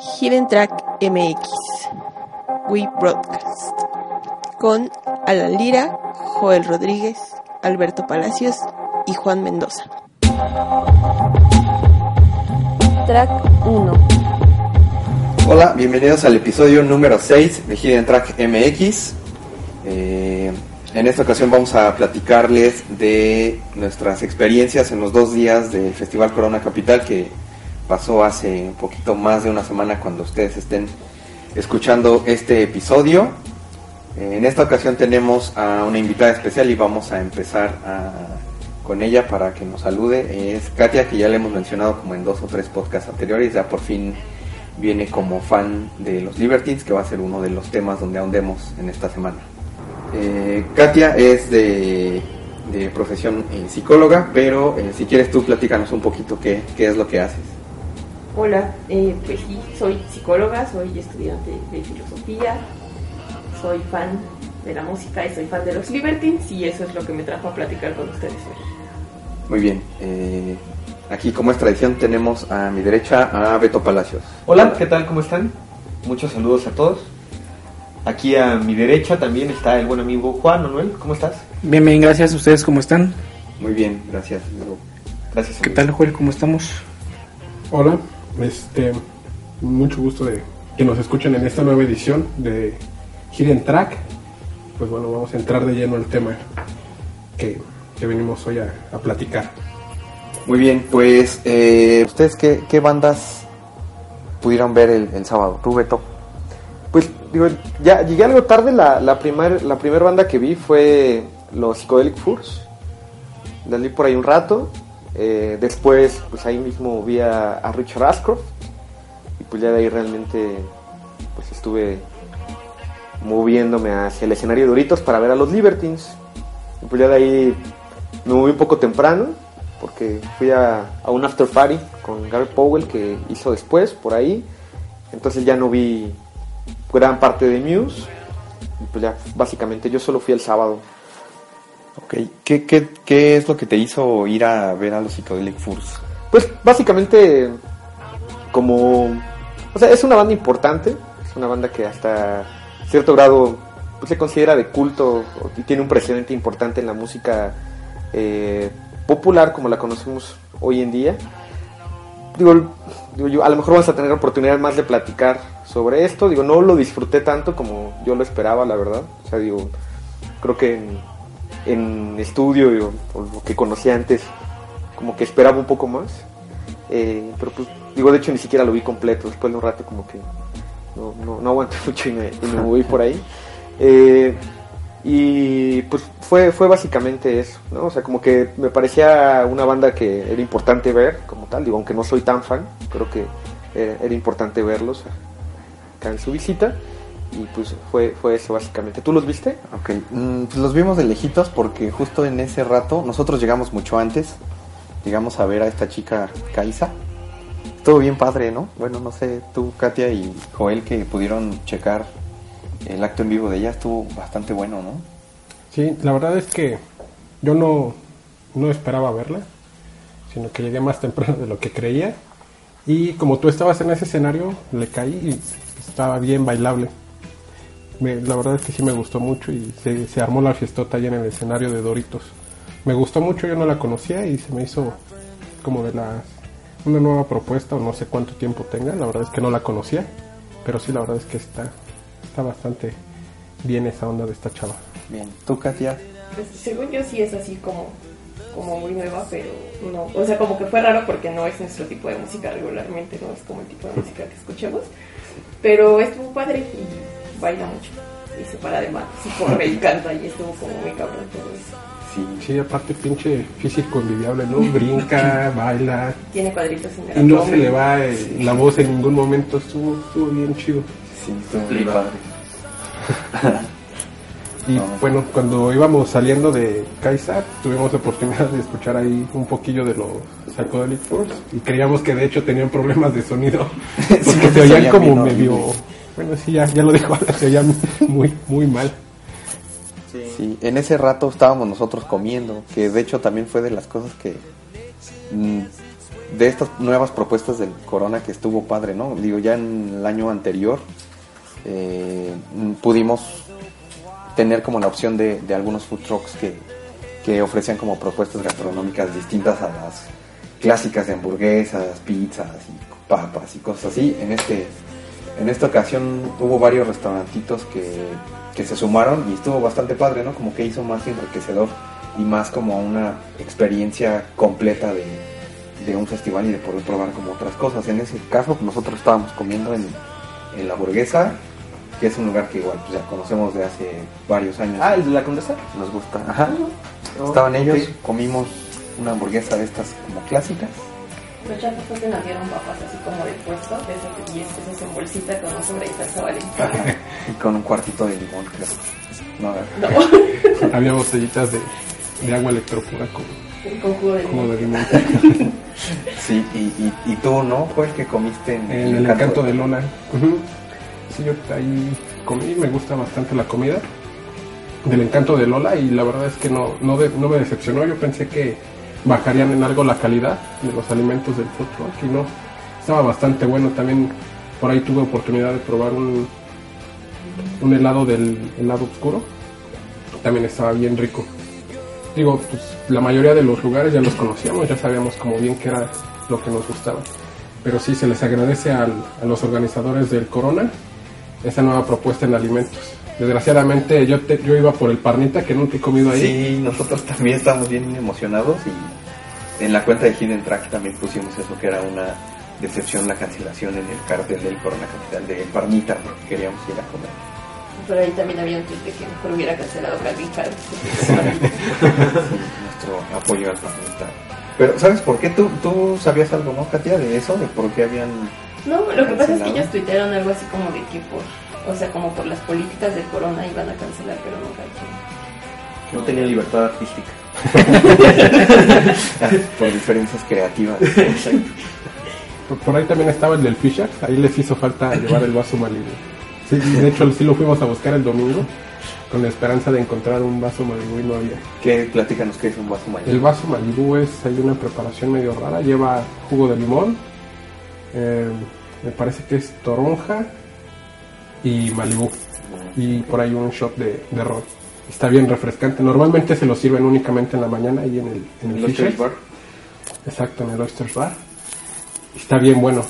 Hidden Track MX, We Broadcast, con Alan Lira, Joel Rodríguez, Alberto Palacios y Juan Mendoza. Track 1. Hola, bienvenidos al episodio número 6 de Hidden Track MX. Eh, en esta ocasión vamos a platicarles de nuestras experiencias en los dos días del Festival Corona Capital que pasó hace un poquito más de una semana cuando ustedes estén escuchando este episodio. Eh, en esta ocasión tenemos a una invitada especial y vamos a empezar a- con ella para que nos salude. Es Katia, que ya le hemos mencionado como en dos o tres podcasts anteriores, ya por fin viene como fan de los Libertines, que va a ser uno de los temas donde ahondemos en esta semana. Eh, Katia es de, de profesión eh, psicóloga, pero eh, si quieres tú platícanos un poquito qué, qué es lo que haces. Hola, eh, pues sí, soy psicóloga, soy estudiante de filosofía, soy fan de la música y soy fan de los Libertines y eso es lo que me trajo a platicar con ustedes hoy. Muy bien. eh, aquí, como es tradición, tenemos a mi derecha a Beto Palacios. Hola, ¿qué tal? ¿Cómo están? Muchos saludos a todos. Aquí a mi derecha también está el buen amigo Juan Manuel. ¿Cómo estás? Bien, bien, gracias. ¿Ustedes cómo están? Muy bien, gracias. amigo. Gracias. ¿Qué amigo. tal, Joel? ¿Cómo estamos? Hola, este, mucho gusto de que nos escuchen en esta nueva edición de Hidden Track. Pues bueno, vamos a entrar de lleno al tema que, que venimos hoy a, a platicar. Muy bien, pues, eh, ¿ustedes qué, qué bandas pudieron ver el, sábado? Tú, Beto. Pues digo, ya llegué algo tarde, la, la primer, la primera banda que vi fue los Psychedelic Furs. La vi por ahí un rato. Eh, después, pues ahí mismo vi a, Richard Ashcroft. Y pues ya de ahí realmente pues estuve moviéndome hacia el escenario de Doritos para ver a los Libertines. Y pues ya de ahí me moví un poco temprano porque fui a, a un after party con Gary Powell que hizo después por ahí. Entonces ya no vi gran parte de Muse. Y pues ya básicamente yo solo fui el sábado. ¿Qué, qué, qué es lo que te hizo ir a ver a los Psychedelic Furs? Pues básicamente como... O sea, es una banda importante. Es una banda que hasta cierto grado pues, se considera de culto y tiene un precedente importante en la música eh, popular como la conocemos hoy en día. Digo, digo yo, a lo mejor vamos a tener oportunidad más de platicar sobre esto. Digo, no lo disfruté tanto como yo lo esperaba, la verdad. O sea, digo, creo que en, estudio o lo que conocía antes, como que esperaba un poco más. Eh, pero pues, digo, de hecho ni siquiera lo vi completo. Después de un rato como que no, no, aguanté mucho y me, y moví por ahí. Eh, y pues fue, fue básicamente eso, ¿no? O sea, como que me parecía una banda que era importante ver como tal, digo, aunque no soy tan fan, creo que era, era importante verlos acá en su visita. Y pues fue, fue eso básicamente. ¿Tú los viste? Ok, mm, pues los vimos de lejitos porque justo en ese rato, nosotros llegamos mucho antes, llegamos a ver a esta chica Kaisa. Estuvo bien padre, ¿no? Bueno, no sé, tú, Katia y Joel que pudieron checar el acto en vivo de ella, estuvo bastante bueno, ¿no? Sí, la verdad es que yo no, no esperaba verla, sino que llegué más temprano de lo que creía. Y como tú estabas en ese escenario, le caí y estaba bien bailable. Me- la verdad es que sí me gustó mucho y se, se armó la fiestota allá en el escenario de Doritos. Me gustó mucho, yo no la conocía y se me hizo como de las una nueva propuesta o no sé cuánto tiempo tenga, la verdad es que no la conocía, pero sí la verdad es que está, está bastante bien esa onda de esta chava. Bien, tú, Katia. Pues según yo sí es así como, como muy nueva, pero no, o sea, como que fue raro porque no es nuestro tipo de música regularmente, no es como el tipo de música que escuchamos, pero estuvo padre y baila mucho y se para de manos y corre y canta y estuvo como muy cabrón todo eso. Sí, Sí, aparte pinche físico envidiable, ¿no? Brinca, baila Tiene cuadritos en el y no se le va eh, la voz en ningún momento, estuvo, estuvo bien chido. sí, estuvo muy padre. Y No. bueno, cuando íbamos saliendo de Kaisa, tuvimos la oportunidad de escuchar ahí un poquillo de los Psychedelic Furs y creíamos que de hecho tenían problemas de sonido, porque Sí, se oían como bien medio... Bueno, sí, ya, ya lo dijo, se oían muy, muy mal. Sí, en ese rato estábamos nosotros comiendo, que de hecho también fue de las cosas que mm, de estas nuevas propuestas del Corona que estuvo padre, ¿no? Digo, ya en el año anterior eh, pudimos tener como la opción de, de algunos food trucks que, que ofrecían como propuestas gastronómicas distintas a las clásicas de hamburguesas, pizzas y papas y cosas así. En este en esta ocasión hubo varios restaurantitos que, que se sumaron y estuvo bastante padre, ¿no? Como que hizo más enriquecedor y más como una experiencia completa de, de un festival y de poder probar como otras cosas. En ese caso nosotros estábamos comiendo en, en la hamburguesa, que es un lugar que igual pues, ya conocemos de hace varios años. Ah, el de la condesa. Nos gusta. Ajá. Oh, Estaban ellos, comimos una hamburguesa de estas como clásicas. Pero ya después que nos dieron papas así como de puesto, de esos de 10 pesos en bolsita con un sobre y salsa valentina. Y con un cuartito de limón, creo. No, a ver. No, Había botellitas de, de agua electropura con con jugo de limón. de limón. Sí, y, y, y tú, ¿no? Fue el que comiste en En el encanto de Lola. Ujú. Sí, yo ahí comí, me gusta bastante la comida del encanto de Lola y la verdad es que no, no, de- no me decepcionó. Yo pensé que bajarían en algo la calidad de los alimentos del food truck y no. Estaba bastante bueno. También por ahí tuve oportunidad de probar un, un helado del helado oscuro. También estaba bien rico. Digo, pues la mayoría de los lugares ya los conocíamos, ya sabíamos como bien que era lo que nos gustaba. Pero sí se les agradece a los organizadores del Corona esa nueva propuesta en alimentos. Desgraciadamente yo, te- yo iba por el parnita que nunca he comido ahí. Sí, nosotros también estamos bien emocionados y en la cuenta de Hidden Track también pusimos eso que era una decepción la cancelación en el cartel del Corona Capital de Parnita porque queríamos ir a comer. Pero ahí también había un tweet de que mejor hubiera cancelado Calvin Harris. Sí, nuestro apoyo al Parnita. Pero ¿sabes por qué? ¿Tú, tú sabías algo, no, Katia, de eso? ¿De por qué habían...? No, lo que pasa es que ellos tuitearon algo así como de que por, o sea, como por las políticas del corona iban a cancelar, pero nunca dijeron. No tenía libertad artística. por diferencias creativas. Por, por ahí también estaba el del Fisher, ahí les hizo falta llevar el vaso Malibu. Sí, de hecho sí lo fuimos a buscar el domingo con la esperanza de encontrar un vaso Malibu y no había. ¿Qué? Platícanos qué es un vaso El mayor. vaso Malibu es hay una preparación medio rara, lleva jugo de limón, eh, me parece que es toronja y Malibu y por ahí un shot de, de ron. Está bien refrescante. Normalmente se lo sirven únicamente en la mañana y en el, en el. Chase Bar. Exacto, en el Oyster's Bar. Está bien bueno.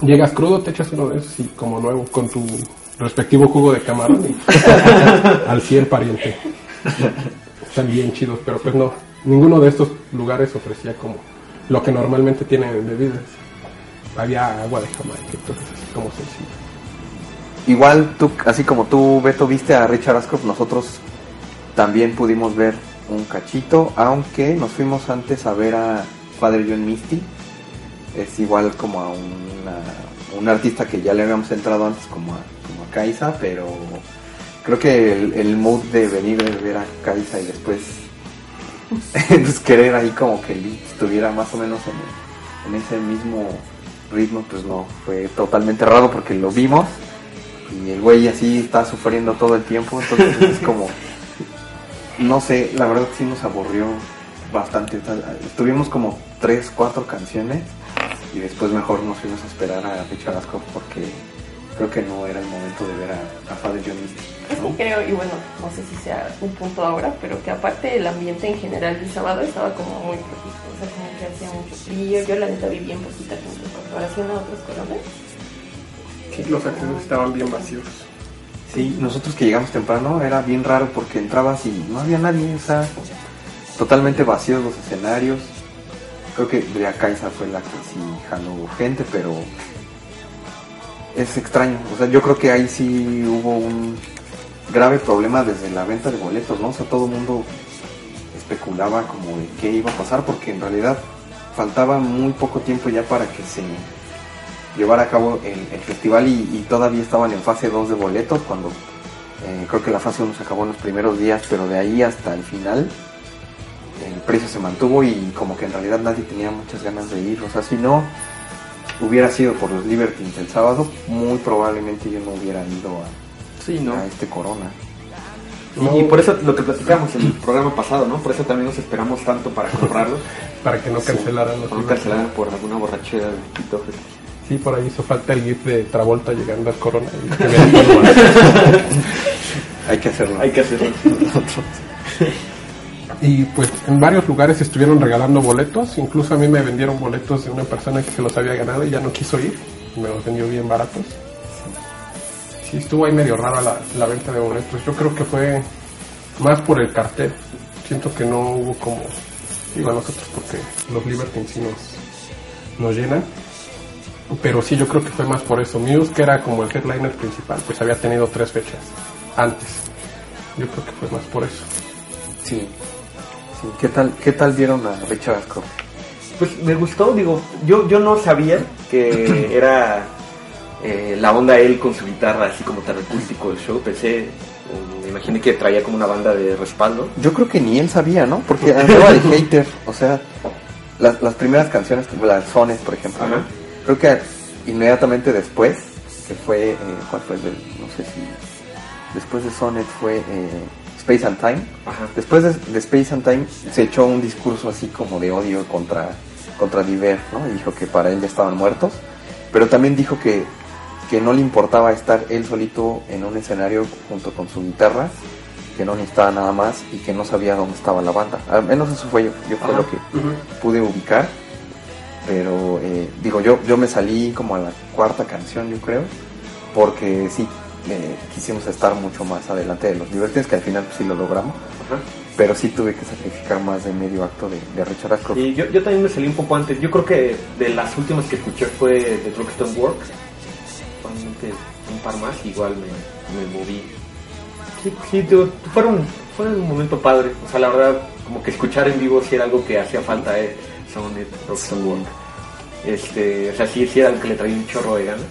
Llegas crudo, te echas uno de esos y como nuevo, con tu respectivo jugo de camarón y al 100 pariente. Están bien chidos, pero pues no, ninguno de estos lugares ofrecía como lo que normalmente tienen en bebidas. Había agua de Jamaica, entonces así como sencillo. Igual tú, así como tú, Beto, viste a Richard Ascroft, nosotros también pudimos ver un cachito, aunque nos fuimos antes a ver a Father John Misty. Es igual como a una- un artista que ya le habíamos entrado antes como a, como a Kaisa, pero creo que el, mood de venir a ver a Kaisa y después querer ahí como que estuviera más o menos en, en ese mismo ritmo, pues no, fue totalmente raro porque lo vimos y el güey así está sufriendo todo el tiempo, entonces es como, no sé, la verdad sí nos aburrió bastante. Estuvimos como tres, cuatro canciones y después mejor nos fuimos a esperar a Richard Ascroft porque creo que no era el momento de ver a, a Father John Misty, Es ¿no? que creo, y bueno, no sé si sea un punto ahora, pero que aparte el ambiente en general el sábado estaba como muy propicio, o sea, como que hacía mucho frío. Yo la neta vi bien poquita gente en comparación a otros colones. Los accesos estaban bien vacíos. Sí, nosotros que llegamos temprano era bien raro porque entrabas y no había nadie, o sea, totalmente vacíos los escenarios. Creo que Bria Kaisa fue la que sí jaló gente, pero es extraño. O sea, yo creo que ahí sí hubo un grave problema desde la venta de boletos, ¿no? O sea, todo el mundo especulaba como de qué iba a pasar porque en realidad faltaba muy poco tiempo ya para que se llevara a cabo el, el festival y, y todavía estaban en fase 2 de boletos cuando eh, creo que la fase 1 se acabó en los primeros días, pero de ahí hasta el final el precio se mantuvo y como que en realidad nadie tenía muchas ganas de ir. O sea, si no hubiera sido por los Libertines el sábado, muy probablemente yo no hubiera ido a, Sí, no. a este Corona. Y por eso lo que platicamos en el programa pasado, ¿no? Por eso también nos esperamos tanto para comprarlo. Para que no cancelaran los Para no Libertines. cancelar por alguna borrachera de Tito. Sí, por ahí hizo falta el gif de Travolta llegando al Corona. y que vean todo mal. Hay que hacerlo. Hay que hacerlo. y pues en varios lugares estuvieron regalando boletos. Incluso a mí me vendieron boletos de una persona que se los había ganado y ya no quiso ir. Me los vendió bien baratos. Sí, estuvo ahí medio rara la, la venta de boletos. Yo creo que fue más por el cartel. Siento que no hubo como... Digo a nosotros porque los Libertines sí nos, nos llenan. Pero sí, yo creo que fue más por eso. Muse, que era como el headliner principal, pues había tenido tres fechas antes. Yo creo que fue más por eso. Sí. sí. ¿Qué tal, qué tal vieron a Richard Ashcroft? Pues me gustó, digo, yo, yo no sabía que era eh, la onda él con su guitarra así como tan acústico el show. Pensé, o me imaginé que traía como una banda de respaldo. Yo creo que ni él sabía, ¿no? Porque andaba de hater. O sea, las, las primeras canciones, las Sones, por ejemplo, ¿no? Creo que inmediatamente después, que fue, eh, ¿cuál fue? el del- no sé si. Después de Sonnet fue eh, Space and Time. Ajá. Después de, de Space and Time se echó un discurso así como de odio contra, contra Diver, ¿no? Y dijo que para él ya estaban muertos. Pero también dijo que, que no le importaba estar él solito en un escenario junto con su guitarra, que no necesitaba nada más y que no sabía dónde estaba la banda. Al menos eso fue yo, yo fue lo que pude ubicar. Pero eh, digo, yo, yo me salí como a la cuarta canción, yo creo, porque sí, eh, quisimos estar mucho más adelante de los Libertines, que al final pues, sí lo logramos Ajá. pero sí tuve que sacrificar más de medio acto de, de Richard Ashcroft. Y yo, yo también me salí un poco antes. Yo creo que de las últimas que escuché fue de Rockstone Works. Probablemente un par más, igual me, me moví. Sí, sí, fueron, fue un momento padre. O sea, la verdad, como que escuchar en vivo sí era algo que hacía falta, eh. Sí. Works. Este, o sea, sí, sí era algo que le traía un chorro de ganas.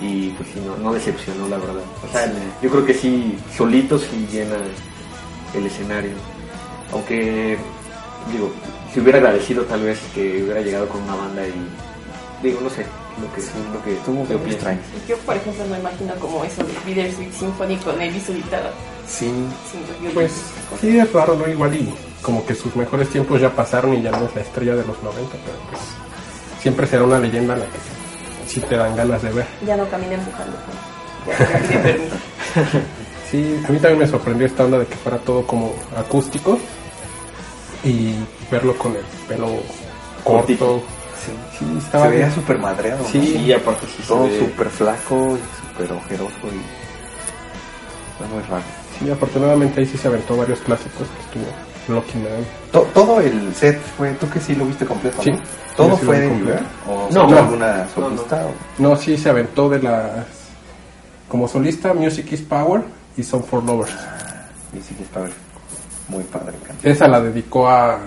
Y pues sí, no, no decepcionó, la verdad. O sea, yo creo que sí, solito sí llena el escenario. Aunque, digo, si hubiera agradecido tal vez que hubiera llegado con una banda y, digo, no sé, lo que, lo que muy pienso. extraño. Yo, por ejemplo, no imagino como eso de Bittersweet Symphony con y su guitarra. Sí, violín, Pues sí, es raro, ¿no? Igual y como que sus mejores tiempos ya pasaron y ya no es la estrella de los 90, pero pues siempre será una leyenda a la que sí te dan ganas de ver. Ya no pide permiso. Sí, a mí también me sorprendió esta onda de que fuera todo como acústico y verlo con el pelo corto. sí. Sí, estaba Se veía súper madreado. ¿no? Sí. Y aparte sí Todo ve- súper flaco y súper ojeroso y... Fue muy raro. Sí, afortunadamente ahí sí se aventó varios clásicos que estuvo Lucky Man. To- todo el set fue... ¿Tú que sí lo viste completo? Sí. ¿no? ¿Todo fue de. Diver? ¿O No, no. alguna No, no. solista? o- No, sí se aventó de las... Como solista, Music is Power y Song for Lovers. Y sí que está muy padre canción. Esa la dedicó a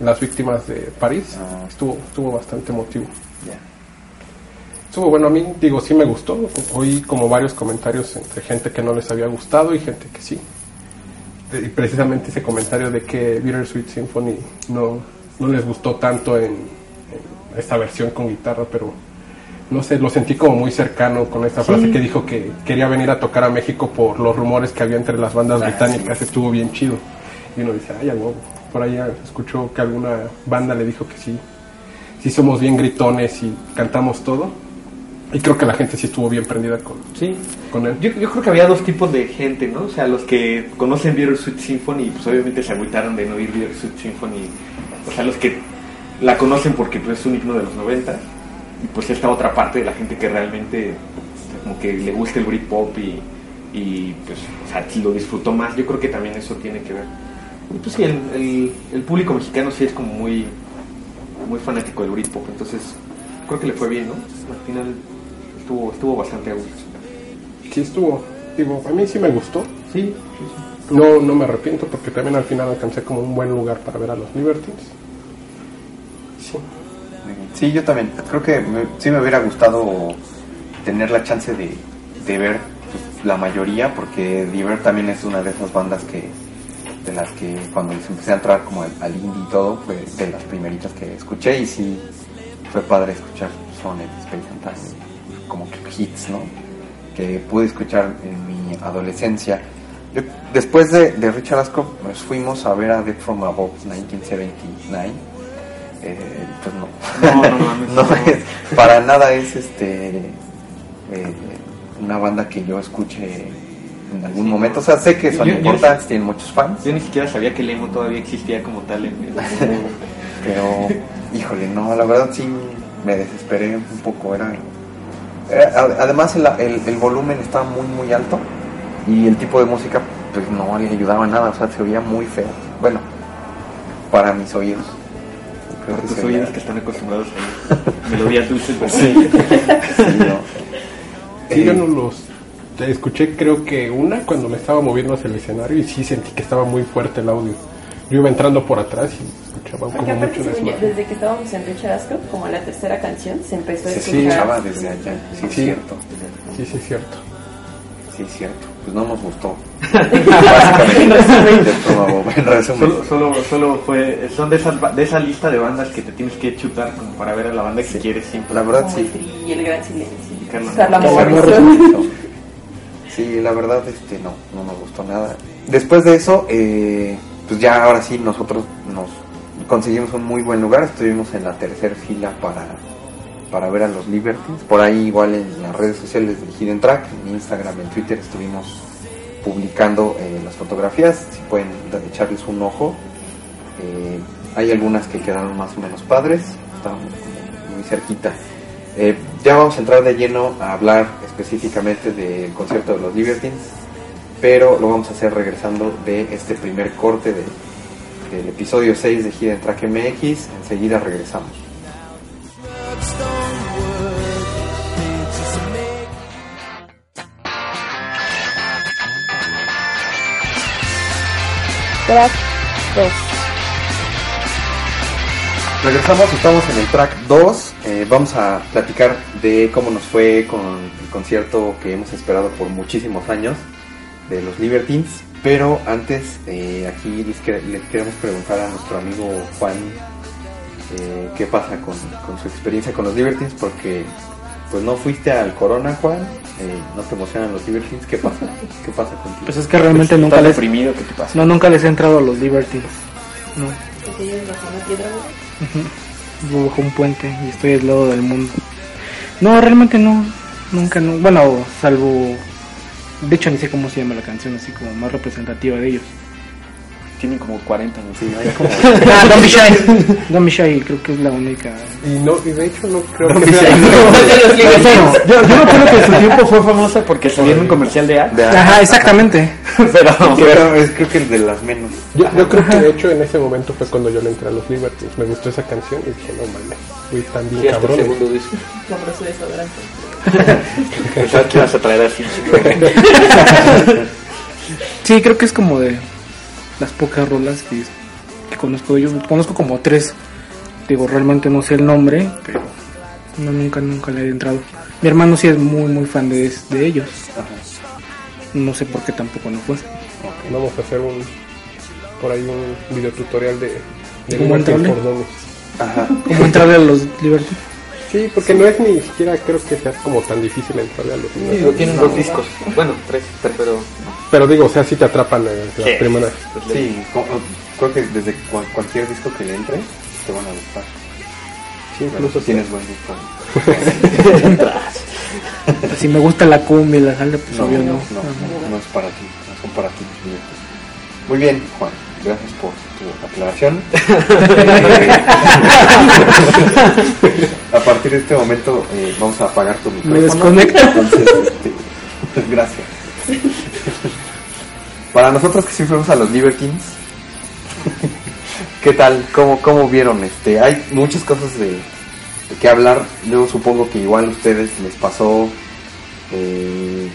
las víctimas de París. Ah. Estuvo, estuvo bastante emotivo. Ya. Estuvo bueno, a mí digo, sí me gustó. Oí como varios comentarios entre gente que no les había gustado y gente que sí. Y precisamente ese comentario de que Bittersweet Symphony no, no les gustó tanto en, en esta versión con guitarra, pero no sé, lo sentí como muy cercano con esta frase que dijo que quería venir a tocar a México por los rumores que había entre las bandas británicas. Estuvo bien chido. Y uno dice, ay, a huevo. Por ahí escuchó que alguna banda le dijo que sí, sí somos bien gritones y cantamos todo. Y creo que la gente sí estuvo bien prendida con, Sí. con él. Yo, yo creo que había dos tipos de gente, ¿no? O sea, los que conocen Bittersweet Symphony, pues obviamente se agüitaron de no oír Bittersweet Symphony. O sea, los que la conocen porque pues, es un himno de los 90. Y pues esta otra parte de la gente que realmente sea, como que le gusta el Britpop y, y pues, o sea, lo disfrutó más. Yo creo que también eso tiene que ver. Y pues sí, el, el, el público mexicano sí es como muy, muy fanático del Britpop. Entonces, creo que le fue bien, ¿no? Al final estuvo, estuvo bastante a gusto. Sí estuvo. Digo, a mí sí me gustó. Sí, sí, sí. No, no me arrepiento porque también al final alcancé como un buen lugar para ver a los Libertines. Sí. Sí, yo también. Creo que me- sí me hubiera gustado tener la chance de, de ver pues, la mayoría, porque Diver también es una de esas bandas que de las que cuando les empecé a entrar como al, al indie y todo, fue de las primeritas que escuché y sí fue padre escuchar Sonnet, Space Time, como que hits, ¿no? Que pude escuchar en mi adolescencia. Yo- después de, de Richard Ashcroft nos fuimos a ver a Dead From Above 1979. Eh, pues no. No, no No no. es- para nada es este eh, una banda que yo escuche en algún momento. O sea, sé que son Yo- yo- importantes, tienen muchos fans, Yo ni siquiera sabía que el emo todavía existía como tal en el pero híjole, no, la verdad sí me desesperé un poco. Era, además el, el- el volumen estaba muy muy alto y el tipo de música pues no le ayudaba nada, o sea, se oía muy feo. Bueno, para mis oídos. Creo Para que tus oídos que están acostumbrados a melodías dulces. Sí, sí, no. Sí, yo Eh, no los te escuché creo que una cuando me estaba moviendo hacia el escenario y sí sentí que estaba muy fuerte el audio. Yo iba entrando por atrás y escuchaba Porque como mucho desde que estábamos en Richard Ashcroft, como la tercera canción, se empezó a Se escuchar. escuchaba desde allá, sí, es Sí. cierto. Sí, sí, es cierto. Sí, es cierto. Pues no nos gustó. Básicamente. Solo, solo, solo fue, son de, esas, de esa lista de bandas que te tienes que chutar como para ver a la banda que quieres siempre. La verdad, sí. y el gran silencio. Morrison. Sí, la verdad, este, no, no nos gustó nada. Después de eso, eh, pues ya ahora sí nosotros nos conseguimos un muy buen lugar. Estuvimos en la tercera fila para, para ver a los Libertines. Por ahí igual en las redes sociales de Hidden Track, en Instagram, en Twitter estuvimos publicando eh, las fotografías. Si pueden echarles un ojo. Eh, hay algunas que quedaron más o menos padres. Estaban muy cerquita. Eh, ya vamos a entrar de lleno a hablar específicamente del concierto de los Libertines, pero lo vamos a hacer regresando de este primer corte de, del episodio 6 de Hidden Track MX. Enseguida regresamos. Track 2. Regresamos, estamos en el track 2. eh, vamos a platicar de cómo nos fue con el concierto que hemos esperado por muchísimos años de los Libertines. Pero antes, eh, aquí les, quere- les queremos preguntar a nuestro amigo Juan eh, qué pasa con, con su experiencia con los Libertines, porque pues no fuiste al Corona, Juan, eh, no te emocionan los Libertines, ¿qué pasa? ¿Qué pasa contigo? Pues es que realmente nunca ¿Estás les, deprimido? ¿Qué te pasa? no, nunca les he entrado a los Libertines. No, vivo bajo un puente y estoy aislado del mundo. No, realmente no, nunca, no. Bueno, salvo, de hecho ni sé cómo se llama la canción, así como más representativa de ellos. Tienen como 40 años. Sí, hay como- Ah, Don't Be Shy. Don't Be Shy, creo que es la única. Y no, y de hecho no creo Don't que sea... Shy. No. Yo, yo me acuerdo que en su tiempo fue famosa porque salió en un comercial de Axe. de- Ajá, exactamente. Pero, Creo, es, creo que el de las menos. Yo, yo creo que de hecho en ese momento fue cuando yo le entré a los Libertines. Me gustó esa canción y dije, no mames, güey, están bien Sí, hasta el cabrones. segundo disco. Compró su desodorante. Pensaba que ibas a traer así. Sí, creo que es como de las pocas rolas que, que conozco. Yo conozco como tres. Digo, realmente no sé el nombre, pero no, nunca, nunca le he entrado. Mi hermano sí es muy, muy fan de, de ellos. No sé por qué tampoco no fue. Vamos a hacer un por ahí un video tutorial de, de ¿Cómo entrarle? Ajá. ¿Cómo entrarle a los Liberty? Sí, porque no es ni siquiera creo que sea como tan difícil entrarle a los Sí, Libertines. tienen dos discos. Bueno, tres, pero Pero digo, o sea, sí te atrapan las Sí. primeras. Sí, creo que desde cual- cualquier disco que le entre te van a gustar. Sí, Bueno, incluso tú tienes buen disco. Si me gusta la cumbia y la salsa, pues No, obvio no, no. no, no es para ti, no son para ti. Muy bien, Juan, gracias por tu aclaración. A partir de este momento eh, vamos a apagar tu micrófono. desconecto. Entonces, este, gracias. Para nosotros que sí fuimos a los Libertines, ¿qué tal? ¿Cómo, cómo vieron? Este, hay muchas cosas de, de qué hablar. Yo supongo que igual a ustedes les pasó, eh,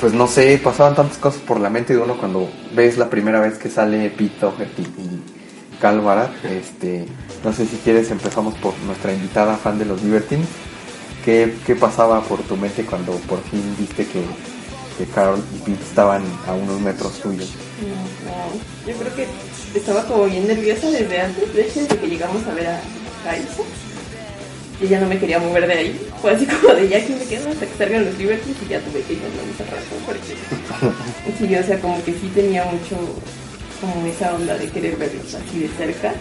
pues no sé, pasaban tantas cosas por la mente de uno cuando ves la primera vez que sale Doherty y Cal Barat. Este, no sé si quieres empezamos por nuestra invitada fan de los Libertines. ¿Qué, ¿Qué pasaba por tu mente cuando por fin viste que, que Carol y Pete estaban a unos metros tuyos? No, yo creo que estaba como bien nerviosa desde antes, desde que llegamos a ver a Kaisa. Y ya no me quería mover de ahí. Fue así como de ya que me quedo hasta que salgan los Libertines y ya tuve que irnos a esa razón porque sí, o sea, como que sí tenía mucho como esa onda de querer verlos así de cerca.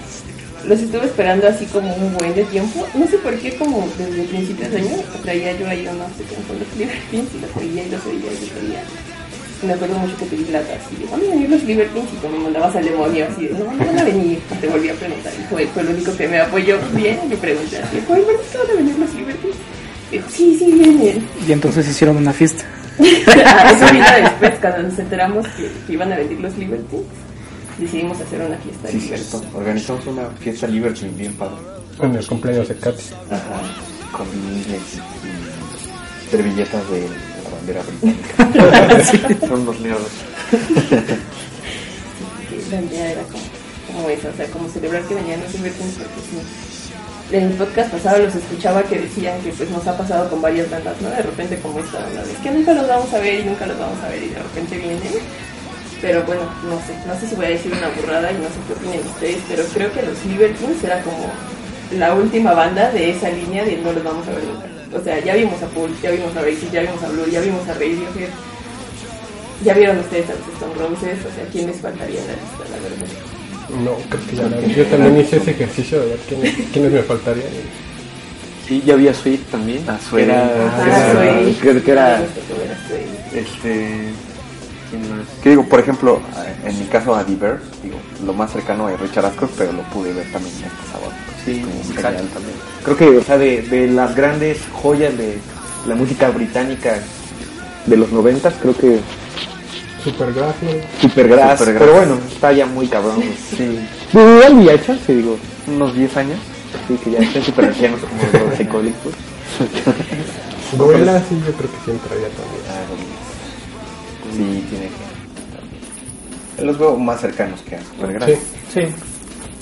Los estuve esperando así como un buen de tiempo. No sé por qué, como desde principios de año, traía yo ahí unos con los Libertines y los veía y los veía y los veía. Me acuerdo mucho que pedí plata así de, van a venir los Libertines y como me mandabas al demonio así de, no, no van a venir. Y te volví a preguntar y fue, fue el único que me apoyó bien. Y pregunté así, ¿fue verdad que van a venir los Libertines? Dijo, sí, sí, vienen. Y entonces hicieron una fiesta. Eso vino después, cuando nos enteramos que, que iban a venir los Libertines. Decidimos hacer una fiesta. Sí, de cierto. Organizamos una fiesta Liberty bien padre. En el cumpleaños de Katy. Ajá. Con inglés y servilletas de bandera británica. Son los nerdos. que la idea era como, como eso, o sea, como celebrar que venían los Libertines porque sí. En el podcast pasado los escuchaba que decían que pues nos ha pasado con varias bandas, ¿no? De repente como esta onda de que nunca los vamos a ver y nunca los vamos a ver y de repente vienen. Pero bueno, no sé, no sé si voy a decir una burrada y no sé qué opinen ustedes, pero creo que los Libertines era como la última banda de esa línea de no los vamos a ver nunca. O sea, ya vimos a Paul, ya vimos a Racing, ya vimos a Blur, ya vimos a Radiohead. Ya vieron ustedes a los Stone Roses, o sea, ¿quién les faltaría en la lista, la verdad? No, creo que ya. Yo también hice ese ejercicio de ver quiénes, quiénes me faltarían. Sí, ya había Sweet también. Ah, Sweet. Era, Ah, era- creo que era. Este. ¿Quién más? Que digo, por ejemplo, en mi caso a Diver, digo, lo más cercano es Richard Ashcroft, pero lo pude ver también este sábado. Sí, también. Creo que, o sea, de, de las grandes joyas de la música británica de los noventas, creo que Supergrass. Supergrass, Supergrass. pero bueno, está ya muy cabrón. Sí, De igual VIH, sí, digo, unos 10 años. sí, que ya están super ancianos como los psicólicos. Gorilla, sí, yo creo que sí entraría también. Ah, Sí, tiene que Los veo más cercanos que a Supergrass. Sí. Sí.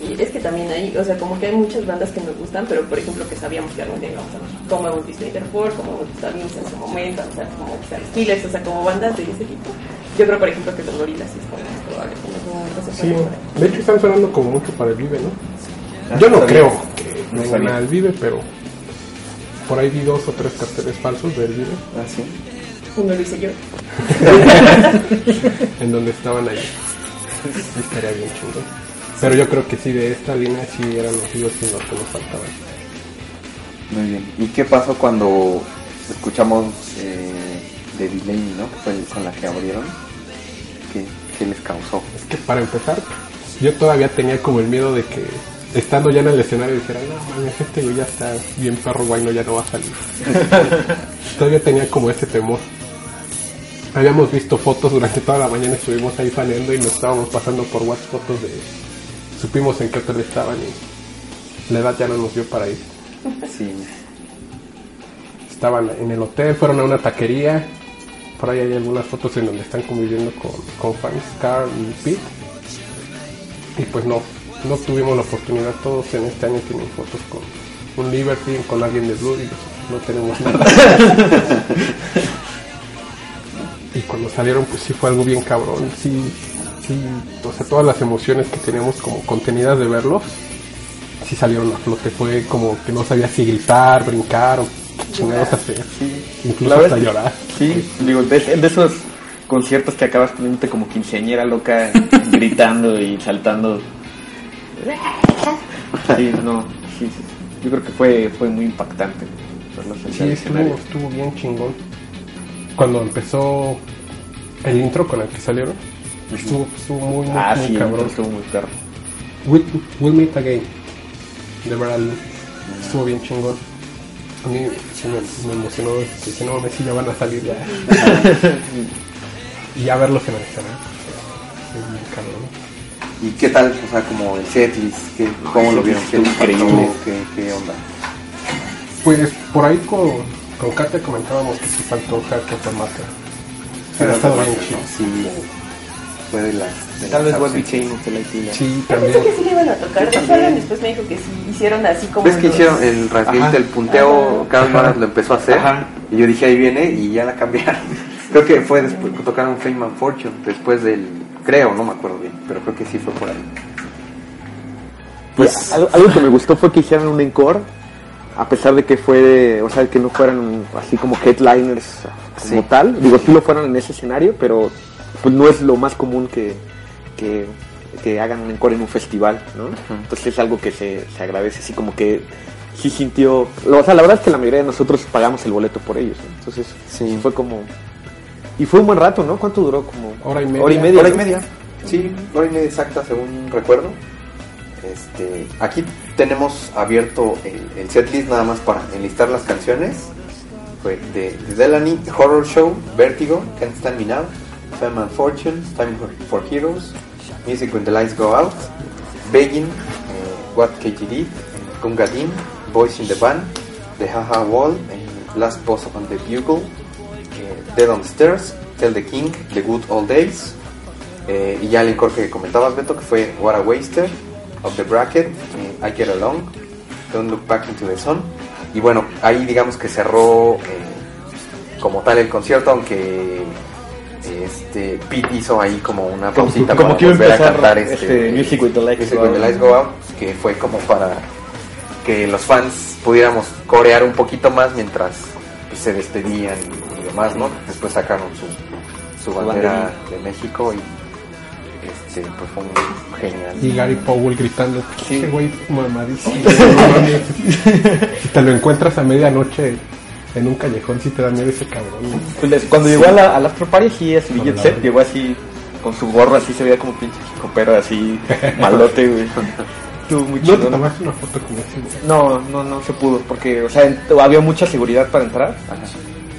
Y es que también hay, o sea, como que hay muchas bandas que nos gustan, pero por ejemplo que sabíamos que algún día íbamos a ver, como hemos visto Interpol, como hemos visto a Vince en su momento, o sea, como quizá los Killers, o sea, como bandas de ese tipo. Yo creo, por ejemplo, que los Gorilas sí es como más probable que se de hecho están sonando como mucho para el Vive, ¿no? Ah, Yo no sabía. creo que No vengan al Vive, pero por ahí vi dos o tres carteles falsos del Vive, Ah, sí. Uno lo hice yo. en donde estaban ahí. Estaría bien chingón. Pero yo creo que sí, de esta línea sí eran los Vives los que nos faltaban. Muy bien. ¿Y qué pasó cuando escuchamos eh, de Delaney, ¿no? Que fue con la que abrieron. ¿Qué, qué les causó? Es que para empezar, yo todavía tenía como el miedo de que estando ya en el escenario dijera, no mames, este güey ya está bien perro guay, no, ya no va a salir. todavía tenía como ese temor. Habíamos visto fotos durante toda la mañana, estuvimos ahí faneando y nos estábamos pasando por WhatsApp fotos de... Supimos en qué hotel estaban y la edad ya no nos dio para ir. Sí. Estaban en el hotel, fueron a una taquería. Por ahí hay algunas fotos en donde están conviviendo con, con fans, Carl y Pete. Y pues no, no tuvimos la oportunidad. Todos en este año tienen fotos con un Liberty, con alguien de Blue y no tenemos nada. y cuando salieron, pues sí fue algo bien cabrón. Sí, sí, o sea, todas las emociones que teníamos como contenidas de verlos, sí salieron a flote. Fue como que no sabía si gritar, brincar o qué chingados hacer. Incluso La verdad hasta llorar. Sí, digo, de, de esos conciertos que acabas poniéndote como quinceañera loca, gritando y saltando. Sí, no, sí, sí. Yo creo que fue, fue muy impactante Sí, estuvo, estuvo bien chingón. Cuando empezó el intro con el que salieron, estuvo, estuvo muy, muy, Ah, muy sí, cabrón. estuvo muy perro. We'll, we'll meet again. De verdad, estuvo bien chingón. A mí sí me, me emocionó. Dije, no, Messi ya van a salir ya. y ya el escenario. pues, es cabrón. ¿Y qué tal? O sea, como el setlist, ¿qué, ¿cómo lo vieron? ¿Qué Increíble. ¿Qué, ¿Qué onda? Pues por ahí con, con Kate comentábamos que sí faltó Hardcore for Matter. Pero ha estado bien chido. Sí, fue de las... de Tal vez What We ausencias. Change no te la hicieron. Sí, Yo pensé también. que sí le iban a tocar. De hecho, Alan después me dijo que sí hicieron así como. ¿Ves que los- hicieron el rapidito, Ajá. el punteo? Carlos Maras lo empezó a hacer. Ajá. Y yo dije, ahí viene, y ya la cambiaron. creo que fue después, tocaron Fame and Fortune, después del... Creo, no me acuerdo bien, pero creo que sí fue por ahí. Pues algo, algo que me gustó fue que hicieron un encore a pesar de que fue, o sea, que no fueran así como headliners como Sí. tal, digo, sí lo fueron en ese escenario, pero pues no es lo más común que, que, que hagan un encore en un festival, ¿no? Entonces es algo que se, se agradece, así como que sí sintió, o sea, la verdad es que la mayoría de nosotros pagamos el boleto por ellos, ¿no? entonces Sí. fue como, y fue un buen rato, ¿no? ¿Cuánto duró? Como Hora y media. Hora y media. Hora y ¿no? media. Sí, hora y media exacta según recuerdo. Este, aquí tenemos abierto el, el setlist nada más para enlistar las canciones. Fue de, de Delaney, Horror Show, Vertigo, Can't Stand Me Now, Fame and Fortune, Time for, Heroes, Music When the Lights Go Out, Begging, eh, What KG Did, Gunga Din, Boys in the Band, The Haha Wall, Last Boss on the Bugle, eh, Dead on the Stairs, Tell the King, The Good Old Days, eh, y ya el encore que comentabas, Beto, que fue What a Waster, Of the Bracket, I Get Along, Don't Look Back into the Sun. Y bueno, ahí digamos que cerró como tal el concierto, aunque este Pete hizo ahí como una pausita como para que iba a volver a empezar cantar este, este, Music with the Lights Go Out. Lights Go Out, que fue como para que los fans pudiéramos corear un poquito más mientras pues, se despedían y, y demás, ¿no? Después sacaron su, su bandera de México y este, pues fue muy genial. Y Gary Powell gritando, Sí. ese güey mamadísimo. no mames". si te lo encuentras a medianoche en un callejón, si te da miedo ese cabrón. Pues, cuando llegó a la, al After Party, sí, así, la Set, llegó así, con su gorro, así se veía como pinche pero así, malote, güey. Muy No te chido. tomaste una foto con ese güey. No, no, no se pudo, porque, o sea, había mucha seguridad para entrar.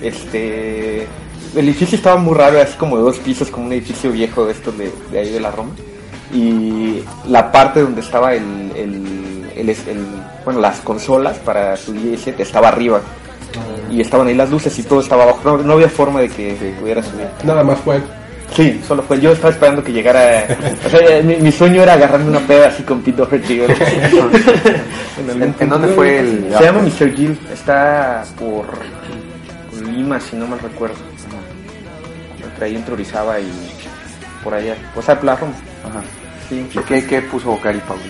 Este, el edificio estaba muy raro, así como de dos pisos, como un edificio viejo de estos de, de ahí de la Roma. Y la parte donde estaba el, el, el- el- bueno, las consolas para su DJ set estaba arriba. Y estaban ahí las luces y todo estaba abajo. No, no había forma de que se pudiera subir. Nada más fue Sí, solo fue. Yo estaba esperando que llegara. O sea, mi, mi sueño era agarrarme una peda así con Pete Doherty. En algún ¿En, en punto. dónde fue el.? Se llama Mr. Gill. Está por, Lima, si no mal recuerdo. Entre ahí entre Orizaba y por allá. O sea, la Roma. Ajá. Sí. ¿Y ¿Qué, qué puso Gary Powell?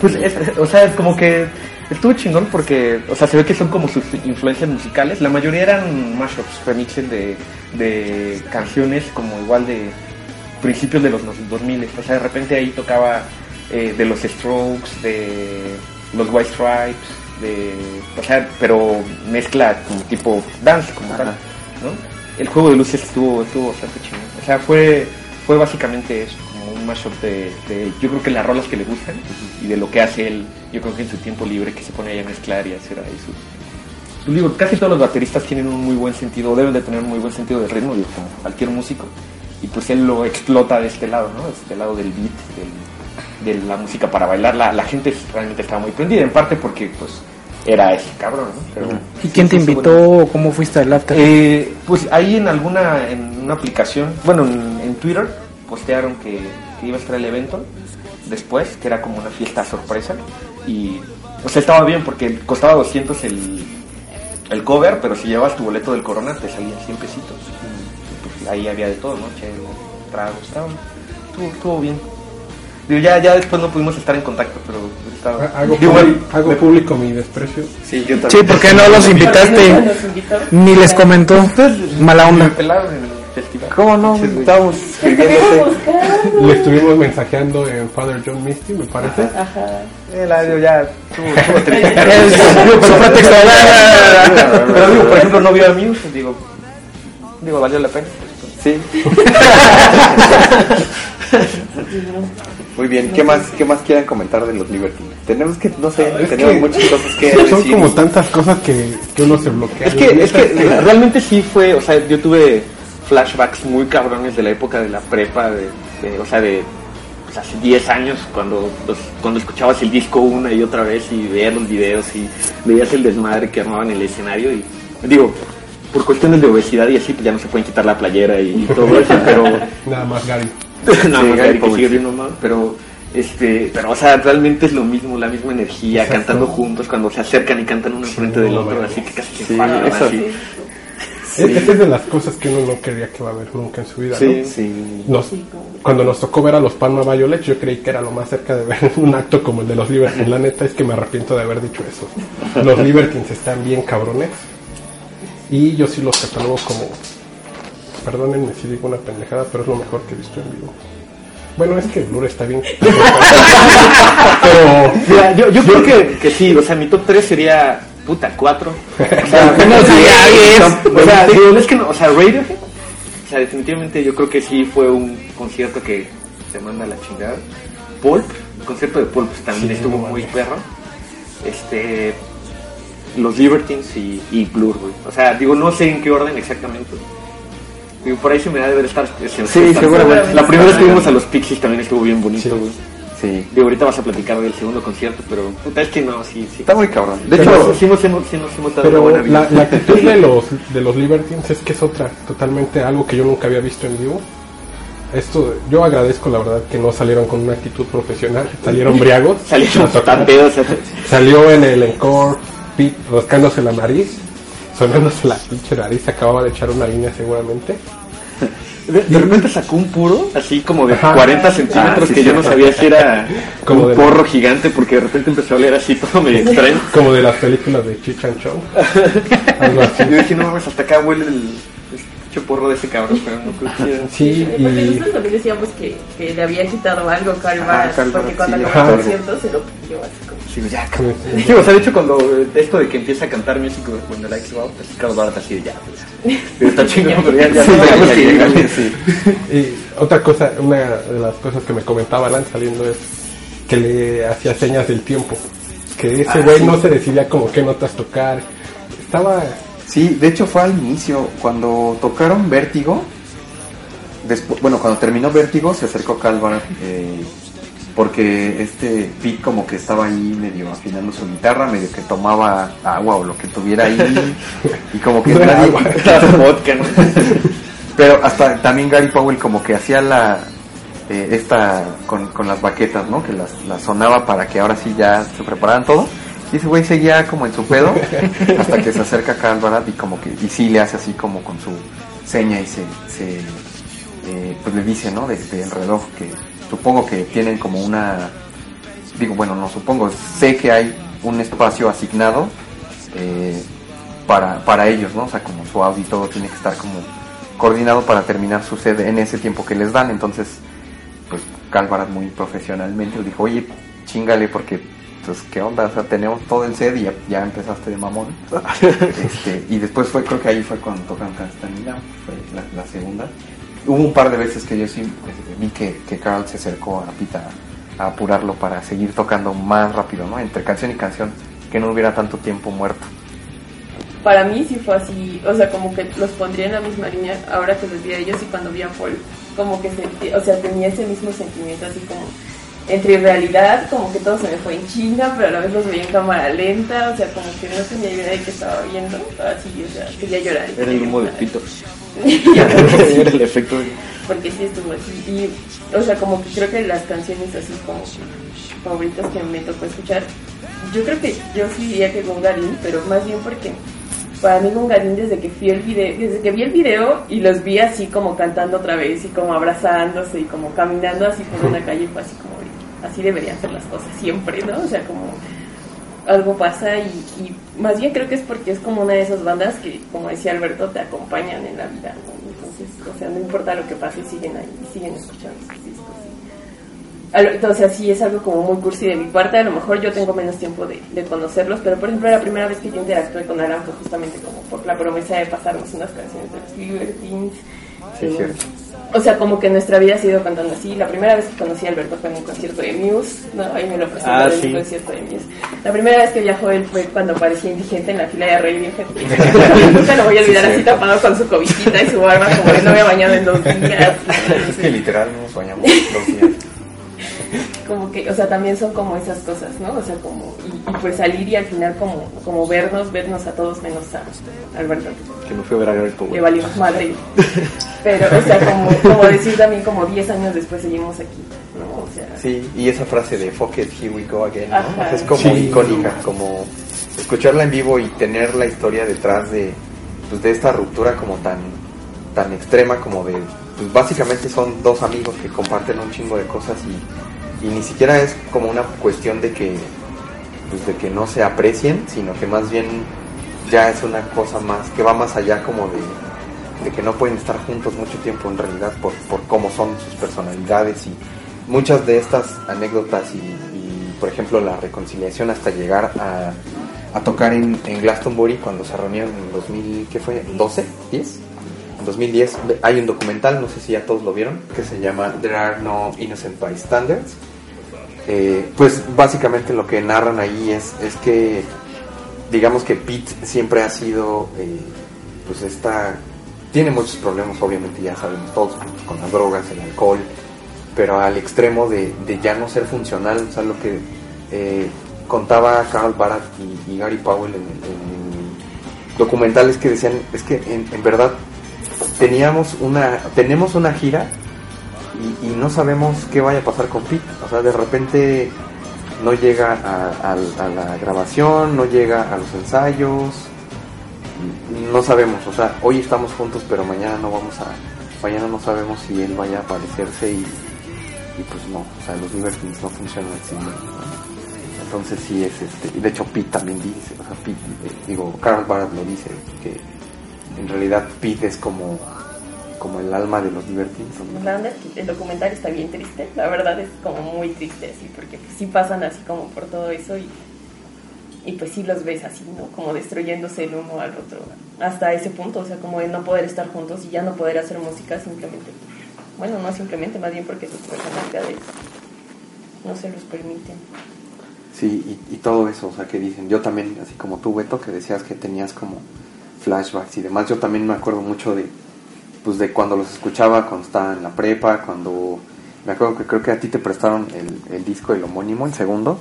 Pues, es- o sea, es como que estuvo chingón porque, o sea, se ve que son como sus influencias musicales. La mayoría eran mashups, remixes de, de canciones como igual de principios de los 2000. O sea, de repente ahí tocaba eh, de los Strokes, de los White Stripes, de, o sea, pero mezcla como tipo dance como tal. ¿no? El juego de luces estuvo, estuvo bastante chingón. O sea, fue, fue básicamente eso, como un mashup de, de, yo creo que las rolas que le gustan y de lo que hace él, yo creo que en su tiempo libre que se pone ahí a mezclar y hacer ahí sus... Pues digo, casi todos los bateristas tienen un muy buen sentido, deben de tener un muy buen sentido del ritmo, digo, como cualquier músico. Y pues él lo explota de este lado, ¿no? De este lado del beat, del- de la música para bailar. La, la gente realmente estaba muy prendida, en parte porque pues era ese cabrón, ¿no? Pero, ¿Y quién te sí, sí, invitó? bueno. o ¿Cómo fuiste al after? Eh, pues ahí en alguna, en una aplicación, bueno, en, en Twitter postearon que, que iba a estar el evento después, que era como una fiesta sorpresa. Y, o sea, estaba bien porque costaba 200 el, el cover, pero si llevabas tu boleto del Corona te salían 100 pesitos. Y, pues, ahí había de todo, ¿no? Tragos, estaba, estuvo, estuvo bien. Digo, ya, ya después no pudimos estar en contacto, pero estaba... Hago, Digo, público, hago público mi desprecio. Sí, yo también. Sí, ¿por qué no los invitaste? Ni les comentó. Mala onda. ¿Cómo no? Estábamos buscar. Le estuvimos mensajeando en Father John Misty, me parece. Ajá. El audio ya estuvo, triste. Pero digo, por ejemplo, no vio a Muse, digo, digo, valió la pena. Sí. Muy bien, ¿qué más, qué más quieran comentar de los Libertines? Tenemos que, no sé, Es tenemos que muchas cosas que Son decir. como tantas cosas que, que uno se bloquea. Es que, es que realmente sí fue, o sea, yo tuve flashbacks muy cabrones de la época de la prepa, de, de- o sea, de pues, hace 10 años, cuando, los- cuando escuchabas el disco una y otra vez y veías los videos y veías el desmadre que armaban en el escenario y, digo, por cuestiones de obesidad y así, pues ya no se pueden quitar la playera y, todo eso, pero... Nada más Gary. Nada Sí, más Gary Gary que sigue viendo mal, pero este, pero o sea, realmente es lo mismo, la misma energía, Exacto. cantando juntos cuando se acercan y cantan uno enfrente del no, otro, así que casi se Sí, paran, eso. así. Es- Esa es de las cosas que uno no creía que va a ver nunca en su vida, Sí. ¿no? Sí. Nos- cuando nos tocó ver a los Palma Violets, yo creí que era lo más cerca de ver un acto como el de los Libertines. La neta es que me arrepiento de haber dicho eso. Los Libertines están bien cabrones. Y yo sí los catalogo como. Perdónenme si digo una pendejada, pero es lo mejor que he visto en vivo. Bueno, es que Blur está bien. pero. Mira, yo, yo creo que, que sí, o sea, mi top 3 sería, puta, 4. O sea, no, sí, ya, o sea, digo, es que no, o sea, Radiohead, o sea, definitivamente yo creo que sí fue un concierto que se manda a la chingada. Pulp, el concierto de Pulp también estuvo muy perro. Este, los Libertines y, y Blur, güey. O sea, digo, no sé en qué orden exactamente. Digo, por ahí se me da de ver estar. se- Sí, estar- seguramente. La primera vez que vimos a los Pixies también estuvo bien bonito, güey. Sí. Digo, ahorita vas a platicar del segundo concierto, pero puta, es que no, sí, sí. Está muy cabrón. De Pero hecho, sí, sí nos hemos dado una buena vida. la, la actitud de los, de los Libertines es que es otra, totalmente algo que yo nunca había visto en vivo. Esto, yo agradezco la verdad que no salieron con una actitud profesional, salieron briagos. Salieron tanteos. Salió en el encore Pete rascándose la nariz, sonándose la pinche nariz, acababa de echar una línea seguramente. De, de repente sacó un puro, así como de Ajá. 40 centímetros, Ah, sí, que yo no sabía si era Como un de- porro gigante, porque de repente empezó a oler así todo medio extraño. Como de las películas de. Algo así. Yo dije, no mames, hasta acá huele el, pinche porro de ese cabrón, pero no creo que. Sí, Porque y nosotros también decíamos que, que le había quitado algo Karl porque cuando sí, acabó el concierto se lo pidió así como... Sí, ya, Sí, sí. Sí, o sea, de hecho, cuando eh, esto de que empieza a cantar Music When the Lights Go Out, así Carlos Barat así de ya, pues, ya. Pero está chingón, pero ya, ya, sí, no ya, sabemos ya, que ya, llega. ya, sí. Y otra cosa, una de las cosas que me comentaba Alan saliendo es que le hacía señas del tiempo. Que ese güey no se decidía como qué notas tocar. Estaba... Sí, de hecho fue al inicio, cuando tocaron Vértigo, después, bueno, cuando terminó Vértigo se acercó Calvar, eh, porque este Pete como que estaba ahí medio afinando su guitarra, medio que tomaba agua o lo que tuviera ahí, y como que No. Pero hasta también Gary Powell como que hacía la eh, esta con, con las baquetas, ¿no? Que las, las sonaba para que ahora sí ya se prepararan todo. Y ese güey seguía como en su pedo hasta que se acerca acá al Barat y como que y sí le hace así como con su seña y se, se eh, pues le dice, ¿no? Desde el reloj que supongo que tienen como una digo bueno no supongo sé que hay un espacio asignado eh, para, para ellos, ¿no? O sea, como su audio y todo tiene que estar como coordinado para terminar su sede en ese tiempo que les dan. Entonces, pues Calvaras muy profesionalmente dijo, oye, chingale porque, pues, ¿qué onda? O sea, tenemos todo el set y ya, ya empezaste de mamón. este, y después fue, creo que ahí fue cuando tocan Castanina, fue la, la segunda. Hubo un par de veces que yo sí eh, vi que, que Carl se acercó a Pita a apurarlo para seguir tocando más rápido, ¿no? Entre canción y canción, que no hubiera tanto tiempo muerto. Para mí sí fue así, o sea, como que los pondría en la misma línea ahora que los vi a ellos y cuando vi a Paul, como que sentí, o sea, tenía ese mismo sentimiento así como entre realidad, como que todo se me fue en China, pero a la vez los veía en cámara lenta, o sea, como que no tenía idea de qué estaba viendo, así, o sea, quería llorar. Era el humo de pito. Era el efecto porque sí estuvo así. Y, o sea, como que creo que las canciones así como favoritas que me tocó escuchar, yo creo que yo sí diría que Gungarin, pero más bien porque para mí Gungarin desde que fui el video, desde que vi el video y los vi así como cantando otra vez y como abrazándose y como caminando así por una calle fue así como así deberían ser las cosas siempre, ¿no? O sea, como algo pasa y, y más bien creo que es porque es como una de esas bandas que, como decía Alberto, te acompañan en la vida, ¿no? Entonces, o sea, no importa lo que pase, siguen ahí, siguen escuchando sus discos. Entonces, sí, es algo como muy cursi de mi parte. A lo mejor yo tengo menos tiempo de, de conocerlos, pero por ejemplo, la primera vez que yo interactué con fue justamente como por la promesa de pasarnos unas canciones de los Libertines. Sí, Eh. O sea, como que nuestra vida se ha ido cantando así. La primera vez que conocí a Alberto fue en un concierto de Muse, ¿no? Ahí me lo presentó Ah, en un concierto de Muse. La primera vez que viajó él fue cuando parecía indigente en la fila de Radiohead. Nunca lo voy a olvidar Sí, así cierto. tapado con su cobijita y su barba como él no había bañado en dos días. Es que literal nos bañamos dos días. como que, o sea, también son como esas cosas, ¿no? O sea, como, y, pues salir y al final como, como vernos, vernos a todos menos a Alberto, Que me fui a ver a Gary le valimos madre. Pero, o sea, como, como decir también como 10 años después seguimos aquí, ¿no? O sea, Sí, y esa frase de fuck it, here we go again, ¿no? Ajá. O sea, es como Sí. icónica, como escucharla en vivo y tener la historia detrás de, pues, de esta ruptura como tan, tan extrema como de, pues básicamente son dos amigos que comparten un chingo de cosas y, y ni siquiera es como una cuestión de que, pues de que no se aprecien, sino que más bien ya es una cosa más, que va más allá como de, que no pueden estar juntos mucho tiempo en realidad por, por cómo son sus personalidades y muchas de estas anécdotas y, por ejemplo la reconciliación hasta llegar a, tocar en, en Glastonbury cuando se reunieron en 2000, ¿qué fue? ¿12? ¿10? En 2010 hay un documental, no sé si ya todos lo vieron, que se llama There Are No Innocent Bystanders. Eh, pues básicamente lo que narran ahí es, es que digamos que Pete siempre ha sido eh, pues esta tiene muchos problemas obviamente ya sabemos todos con las drogas el alcohol pero al extremo de, de ya no ser funcional o sea lo que eh, contaba Carl Barat y, y Gary Powell en, en, documentales que decían es que en, en verdad teníamos una tenemos una gira y, y, no sabemos qué vaya a pasar con Pete. O sea de repente no llega a, a, la grabación, no llega a los ensayos, no sabemos, o sea, hoy estamos juntos, pero mañana no vamos a, mañana no sabemos si él vaya a aparecerse y, y pues no, o sea, los Libertines no funcionan así, entonces sí es este, y de hecho Pete también dice, o sea, Pete, eh, digo, Carl Barat lo dice, que en realidad Pete es como como el alma de los Libertines. La verdad es que el documental está bien triste, la verdad es como muy triste así, porque pues, sí pasan así como por todo eso y, y pues sí los ves así, ¿no? Como destruyéndose el uno al otro, hasta ese punto, o sea, como de no poder estar juntos y ya no poder hacer música simplemente, bueno, no simplemente, más bien porque sus personalidades no se los permiten. Sí, y, y todo eso, o sea, que dicen, yo también, así como tú, Beto, que decías que tenías como flashbacks y demás, yo también me acuerdo mucho de pues de cuando los escuchaba cuando estaba en la prepa, cuando me acuerdo que creo que a ti te prestaron el, el disco el homónimo, el segundo,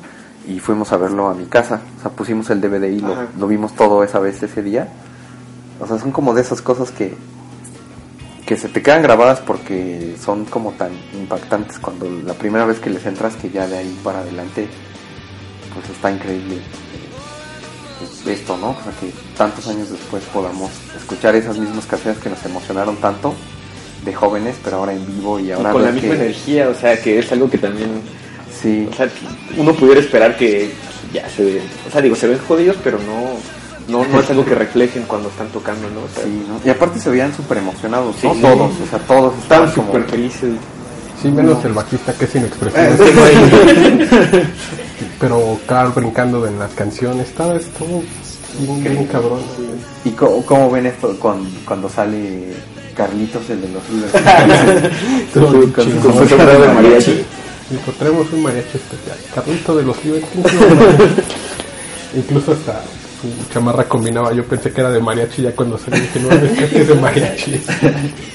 y fuimos a verlo a mi casa, o sea, pusimos el DVD y lo, lo, vimos todo esa vez ese día. O sea, son como de esas cosas que que se te quedan grabadas porque son como tan impactantes cuando la primera vez que les entras que ya de ahí para adelante pues está increíble esto, ¿no? O sea, que tantos años después podamos escuchar esas mismas canciones que nos emocionaron tanto de jóvenes, pero ahora en vivo y ahora... Y con la misma que... energía, o sea, que es algo que también... Sí. O sea, uno pudiera esperar que ya se ven, o sea, digo, se ven jodidos, pero no... No, no es algo que reflejen cuando están tocando, ¿no? O sea, sí, ¿no? Y aparte se veían súper emocionados, sí, ¿no? Sí. Todos, o sea, todos estaban súper felices. Sí, menos no. el bajista que es inexpresivo. pero Carl brincando en las canciones, estaba todo bien, bien cabrón. ¿Y cómo, cómo, ven esto cuando, cuando sale Carlitos, el de los libros? con su sombrero de mariachi. Dijo, traemos un mariachi especial. Carlito de los Libertines. Incluso hasta su chamarra combinaba. Yo pensé que era de mariachi ya cuando salí dije, no, es que es de mariachi.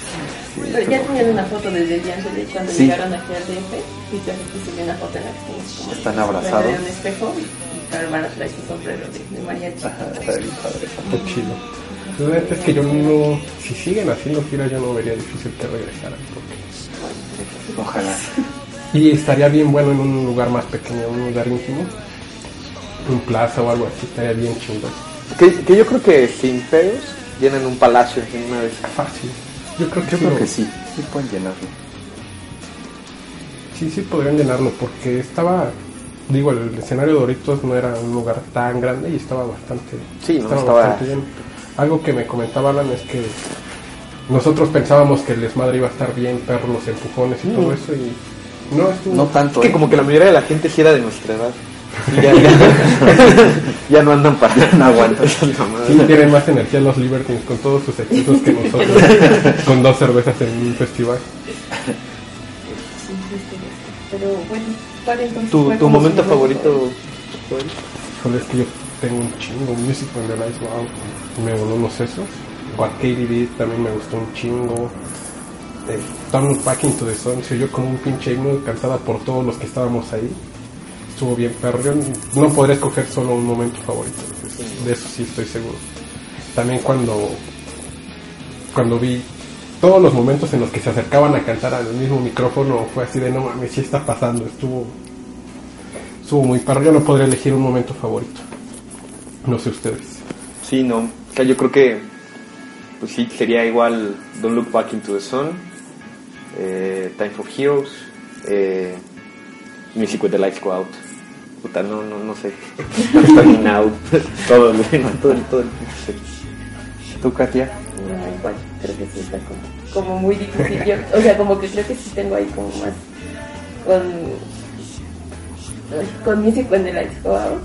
Pero ya tenían una foto desde el día antes de cuando sí. llegaron aquí al DF y te subí una foto en la que como están abrazados en un espejo y Carmana trae su sombrero de, de mariachi. Ajá, está bien padre. Está chido. La verdad es que yo no, si siguen haciendo giras yo no vería difícil que regresaran. Porque... Ojalá. Y estaría bien bueno en un lugar más pequeño, un lugar íntimo, un plaza o algo así, estaría bien chingón. Que, que yo creo que sin pedos llenan un palacio en una vez. Fácil. Yo creo que, yo creo que sí, sí pueden llenarlo. Sí, sí podrían llenarlo porque estaba, digo, el escenario de Doritos no era un lugar tan grande y estaba bastante, sí, no, estaba, estaba... bastante bien. Algo que me comentaba Alan es que nosotros pensábamos que el desmadre iba a estar bien, perros, los empujones y mm. todo eso y no estuvo... No tanto. Es que ¿eh? como que la mayoría de la gente sí era de nuestra edad. Ya, ya, ya, no andan para no aguantan sí, tienen más energía los Libertines con todos sus excesos que nosotros con dos cervezas en un festival. Pero bueno ¿cuál entonces tu, tu momento favorito Híjole, es que yo tengo un chingo Music on the Nice Wow me voló los sesos. O Arcade Beat también me gustó un chingo. Eh, Turn Back into the Sun se oyó como un pinche himno cantada por todos los que estábamos ahí estuvo bien perro. Yo no podría escoger solo un momento favorito, de eso sí estoy seguro. También cuando cuando vi todos los momentos en los que se acercaban a cantar al mismo micrófono fue así de no mames, sí está pasando, estuvo estuvo muy perro. Yo no podría elegir un momento favorito. No sé ustedes. Sí, no, o sea, yo creo que pues sí, sería igual Don't Look Back into the Sun, eh, Time for Heroes, eh, Music with the Lights Go Out. Puta, no, no, no sé. Now. todo, el- todo, el- todo el ¿Tú, Katia? No, igual, creo que sí está como, como muy difícil. Yo, o sea, como que creo que sí tengo ahí como más con, con Music When the Lights Go Out.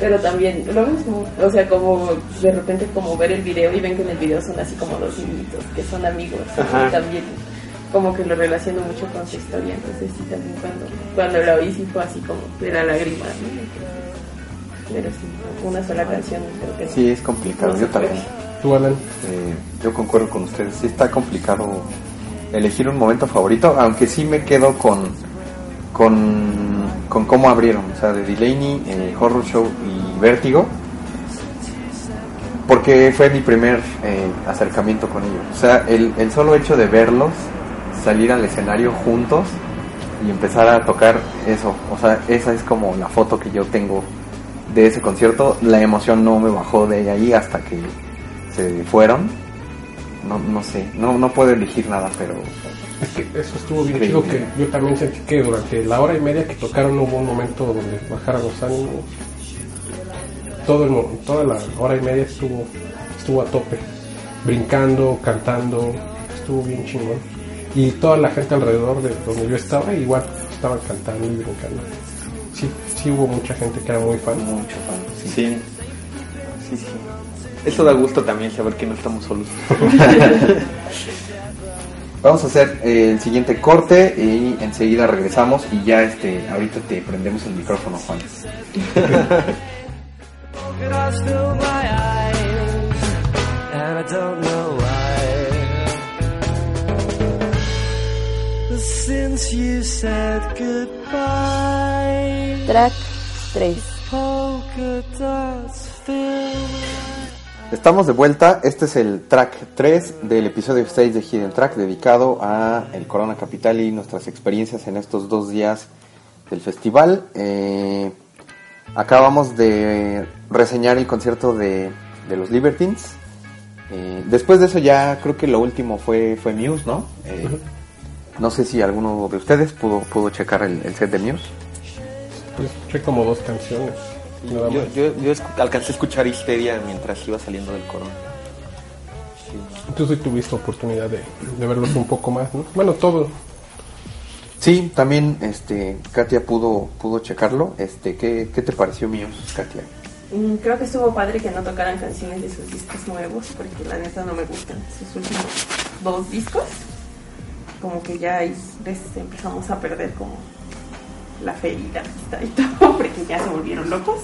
Pero también lo mismo, o sea, como de repente como ver el video y ven que en el video son así como dos niñitos que son amigos. Ajá. Y también como que lo relaciono mucho con su historia. Entonces sí, también cuando, cuando la oí sí fue así como de la lágrima. ¿no? Pero sí, una sola canción creo que. Sí, es complicado. No Yo también. Tú, Alan. Eh, yo concuerdo con ustedes. Sí está complicado elegir un momento favorito, aunque sí me quedo con con, con cómo abrieron, o sea, de Delaney, eh, Horror Show y Vértigo, porque fue mi primer eh, acercamiento con ellos. O sea, el, el solo hecho de verlos salir al escenario juntos y empezar a tocar eso, o sea, esa es como la foto que yo tengo de ese concierto. La emoción no me bajó de ahí hasta que se fueron. No, no sé, no, no puedo elegir nada, pero Es que eso estuvo bien chido que yo también sentí que durante la hora y media que tocaron hubo un momento donde bajaran los ánimos. Todo el, toda la hora y media estuvo, estuvo a tope. Brincando, cantando, estuvo bien chingón. Y toda la gente alrededor de donde yo estaba igual estaban cantando y brincando. Sí, sí hubo mucha gente que era muy fan. mucho fan. sí. Sí. Sí, sí. Eso da gusto también saber que no estamos solos. Vamos a hacer eh, el siguiente corte y enseguida regresamos y ya este ahorita te prendemos el micrófono, Juan. Track 3. polka dots fill Estamos de vuelta, este es el track 3 del episodio 6 de Hidden Track dedicado a el Corona Capital y nuestras experiencias en estos dos días del festival. Eh, acabamos de reseñar el concierto de, de los Libertines. Eh, después de eso ya creo que lo último fue, fue Muse, ¿no? Eh, no sé si alguno de ustedes pudo, pudo checar el, el set de Muse. Pues escuché como dos canciones. Yo, yo, alcancé a escuchar Histeria mientras iba saliendo del corona. Tú sí tuviste oportunidad de, de verlos un poco más, ¿no? Bueno, todo. Sí, también este Katia pudo pudo checarlo. Este, ¿qué, qué te pareció Muse, Katia? Mm, Creo que estuvo padre que no tocaran canciones de sus discos nuevos, porque la neta no me gustan sus últimos dos discos. Como que ya ahí les empezamos a perder como la fe y la pista y todo, porque ya se volvieron locos.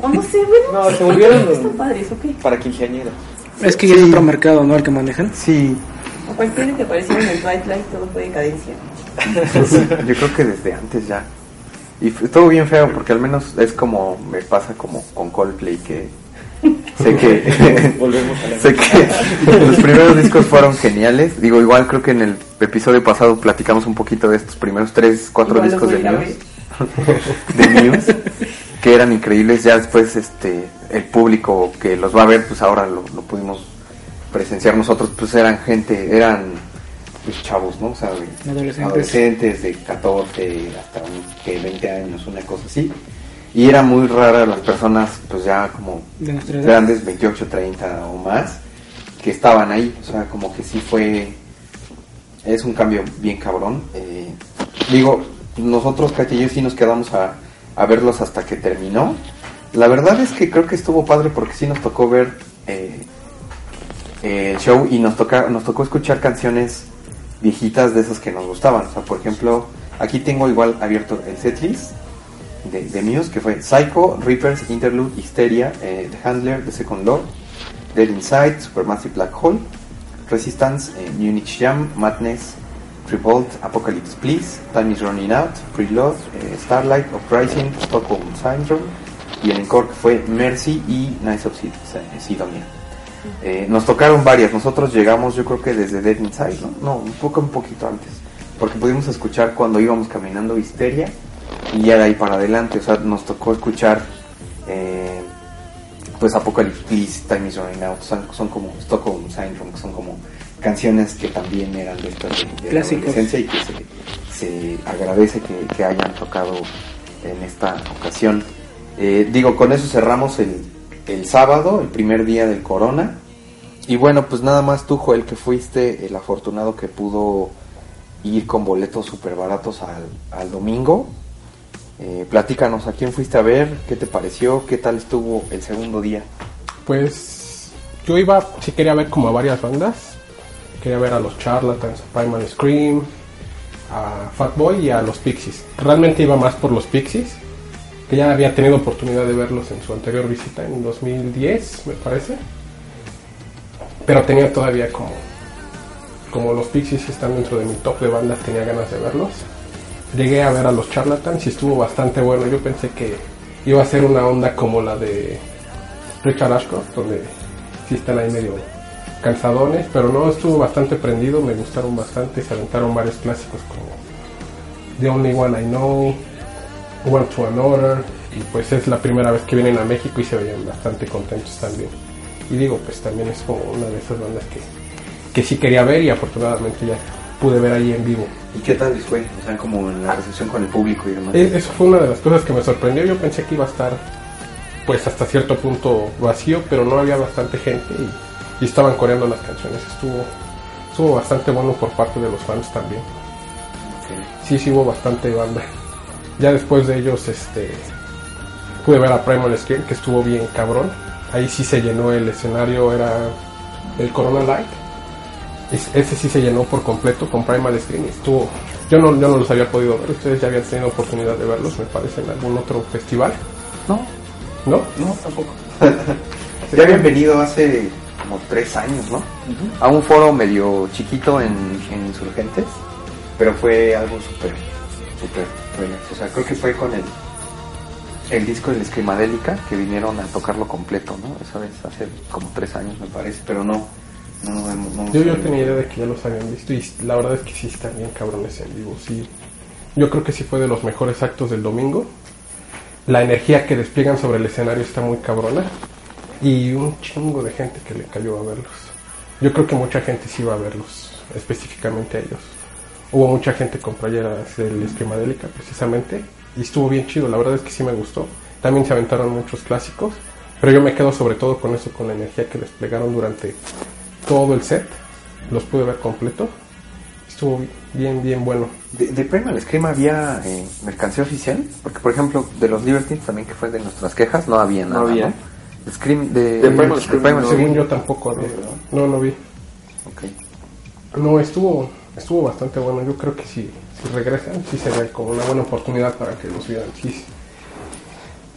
O no sé, bueno, No, se sí, volvieron- Están padres, ok. Para quinceañeras. Es que ya es otro mercado, ¿no? El que manejan. Sí, O cualquiera que aparecieron en Twilight, todo fue decadencia. yo creo que desde antes ya. Y estuvo bien feo porque al menos es como me pasa como con Coldplay que sé que Volvemos a la sé que los primeros discos fueron geniales. Digo, igual creo que en el episodio pasado platicamos un poquito de estos primeros tres, cuatro Igual discos de Muse. de Muse que eran increíbles. Ya después este el público que los va a ver pues ahora lo, lo pudimos presenciar nosotros. Pues eran gente eran pues, chavos no o sea adolescentes. de 14 hasta un, que 20 años una cosa así y era muy rara las personas pues ya como grandes 28 30 o más que estaban ahí o sea como que sí fue es un cambio bien cabrón. Eh, digo, nosotros, Katia y yo, sí nos quedamos a, a verlos hasta que terminó. La verdad es que creo que estuvo padre porque sí nos tocó ver eh, el show y nos, toca, nos tocó escuchar canciones viejitas de esas que nos gustaban. O sea, por ejemplo, aquí tengo igual abierto el setlist de, de Muse, que fue Psycho, Reapers, Interlude, Hysteria, eh, The Handler, The Second Lord, Dead Inside, Supermassive Black Hole, Resistance, eh, Munich Jam, Madness, Revolt, Apocalypse Please, Time is Running Out, Preload, eh, Starlight, Uprising, Stockholm Syndrome y el encore que fue Mercy y Nice of Sid- Sidonia. Eh, nos tocaron varias, nosotros llegamos yo creo que desde Dead Inside, ¿no? No, un poco, un poquito antes, porque pudimos escuchar cuando íbamos caminando Histeria y ya de ahí para adelante, o sea, nos tocó escuchar eh, pues Apocalypse Please, Time is Running Out, son, son como Stockholm Syndrome, que son como canciones que también eran de estas de, de adolescencia y que se, se agradece que, que hayan tocado en esta ocasión. Eh, digo, con eso cerramos el, el sábado, el primer día del Corona. Y bueno, pues nada más tú, Joel, que fuiste el afortunado que pudo ir con boletos súper baratos al, al domingo. Eh, platícanos, ¿a quién fuiste a ver? ¿Qué te pareció? ¿Qué tal estuvo el segundo día? Pues yo iba, sí quería ver como a varias bandas. Quería ver a los Charlatans, a Primal Scream, a Fatboy y a los Pixies. Realmente iba más por los Pixies, que ya había tenido oportunidad de verlos en su anterior visita en 2010, me parece. Pero tenía todavía como, como los Pixies están dentro de mi top de bandas, tenía ganas de verlos. Llegué a ver a los Charlatans y estuvo bastante bueno. Yo pensé que iba a ser una onda como la de Richard Ashcroft, donde sí están ahí medio cansadones, pero no, estuvo bastante prendido, me gustaron bastante, se aventaron varios clásicos como The Only One I Know, One to Another, y pues es la primera vez que vienen a México y se veían bastante contentos también. Y digo, pues también es como una de esas bandas que, que sí quería ver y afortunadamente ya pude ver ahí en vivo. ¿Y qué tal les fue? O sea, como en la recepción con el público y demás. Eh, Eso fue una de las cosas que me sorprendió. Yo pensé que iba a estar, pues hasta cierto punto vacío, pero no había bastante gente y, y estaban coreando las canciones. Estuvo, estuvo bastante bueno por parte de los fans también. Sí, sí hubo bastante banda. Ya después de ellos, este, pude ver a Primal Scale, que estuvo bien cabrón. Ahí sí se llenó el escenario, era el Corona Light. Es- Ese sí se llenó por completo con Primal Screen. Estuvo, yo no, yo no los había podido ver. Ustedes ya habían tenido oportunidad de verlos, me parece, en algún otro festival. No, ¿No? no, tampoco. ya habían venido hace como tres años, ¿no? A un foro medio chiquito en, en Insurgentes, pero fue algo súper, súper bueno. O sea, creo que fue con el, el disco de la Escrimadélica que vinieron a tocarlo completo, ¿no? Esa vez hace como tres años, me parece, pero no. No, no, no- Yo, yo tenía idea de que ya los habían visto y la verdad es que sí están bien cabrones en vivo. Sí. Yo creo que sí fue de los mejores actos del domingo. La energía que despliegan sobre el escenario está muy cabrona y un chingo de gente que le cayó a verlos. Yo creo que mucha gente sí iba a verlos, específicamente a ellos. Hubo mucha gente con playeras del Esquemadélica precisamente y estuvo bien chido, la verdad es que sí me gustó. También se aventaron muchos clásicos, pero yo me quedo sobre todo con eso, con la energía que desplegaron durante todo el set. Los pude ver completo. Estuvo bien, bien bueno. De, de Primal Scream había eh, mercancía oficial, porque por ejemplo de los Libertines también que fue de nuestras quejas no había nada. había. ¿no? Scream de, De Primal Scream no Scream. Según yo tampoco, no, no, no vi. Ok. No, estuvo, estuvo bastante bueno. Yo creo que si, si regresan, sí sería como una buena oportunidad para que los vieran. Sí,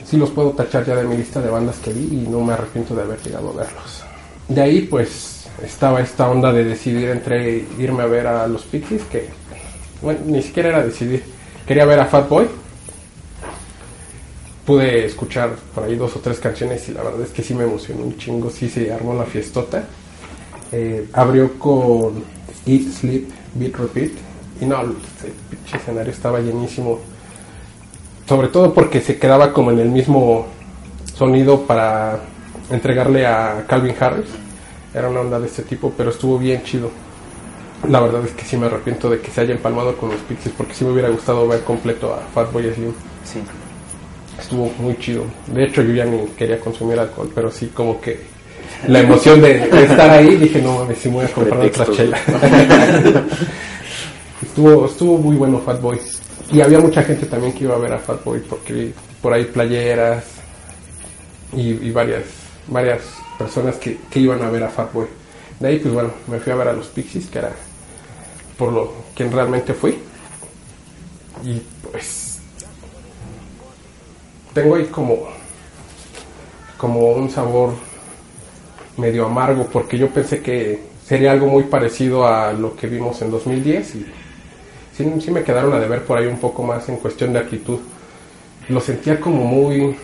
sí los puedo tachar ya de mi lista de bandas que vi y no me arrepiento de haber llegado a verlos. De ahí, pues, estaba esta onda de decidir entre irme a ver a los Pixies, que, bueno, ni siquiera era decidir. Quería ver a Fatboy. Pude escuchar por ahí dos o tres canciones y la verdad es que sí me emocionó un chingo. Sí se armó la fiestota. Eh, abrió con Eat, Sleep, Beat, Repeat. Y no, el pinche escenario estaba llenísimo. Sobre todo porque se quedaba como en el mismo sonido para entregarle a Calvin Harris. Era una onda de este tipo, pero estuvo bien chido. La verdad es que sí me arrepiento de que se haya empalmado con los Pixies porque sí me hubiera gustado ver completo a Fatboy Slim. Sí. Estuvo muy chido. De hecho, yo ya ni quería consumir alcohol, pero sí como que la emoción de, de estar ahí, dije, no mames, sí me voy a comprar otra chela. estuvo, estuvo muy bueno Fatboy. Y había mucha gente también que iba a ver a Fatboy porque vi por ahí playeras y, y varias, varias personas que, que iban a ver a Fatboy. De ahí, pues bueno, me fui a ver a los Pixies, que era por lo quien realmente fui. Y pues tengo ahí como como un sabor medio amargo porque yo pensé que sería algo muy parecido a lo que vimos en 2010 y sí, sí me quedaron a deber por ahí un poco más en cuestión de actitud. Lo sentía como muy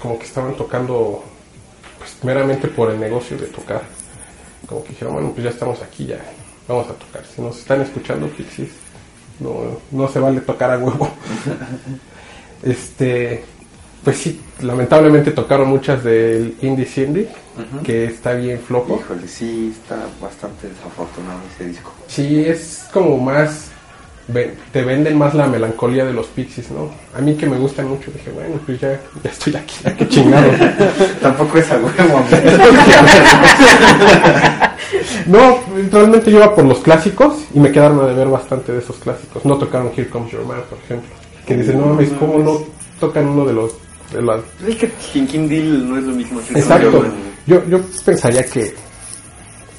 como que estaban tocando pues meramente por el negocio de tocar. Como que dijeron, bueno, pues ya estamos aquí, ya vamos a tocar. Si nos están escuchando, Pixies, no, no se vale tocar a huevo. este pues sí, lamentablemente tocaron muchas del Indie Cindy, que está bien flojo. Híjole, sí, está bastante desafortunado ese disco. Sí, es como más. Te venden más la melancolía de los Pixies, ¿no? A mí que me gustan mucho, dije, bueno, pues ya, ya estoy aquí, ya que chingado. Tampoco es a huevo. no, realmente yo iba por los clásicos y me quedaron a deber bastante de esos clásicos. No tocaron Here Comes Your Man, por ejemplo. Que dicen, no mames, ¿cómo no tocan uno de los. De las... Es que King King Deal no es lo mismo. que Exacto. Yo- Yo, pensaría que.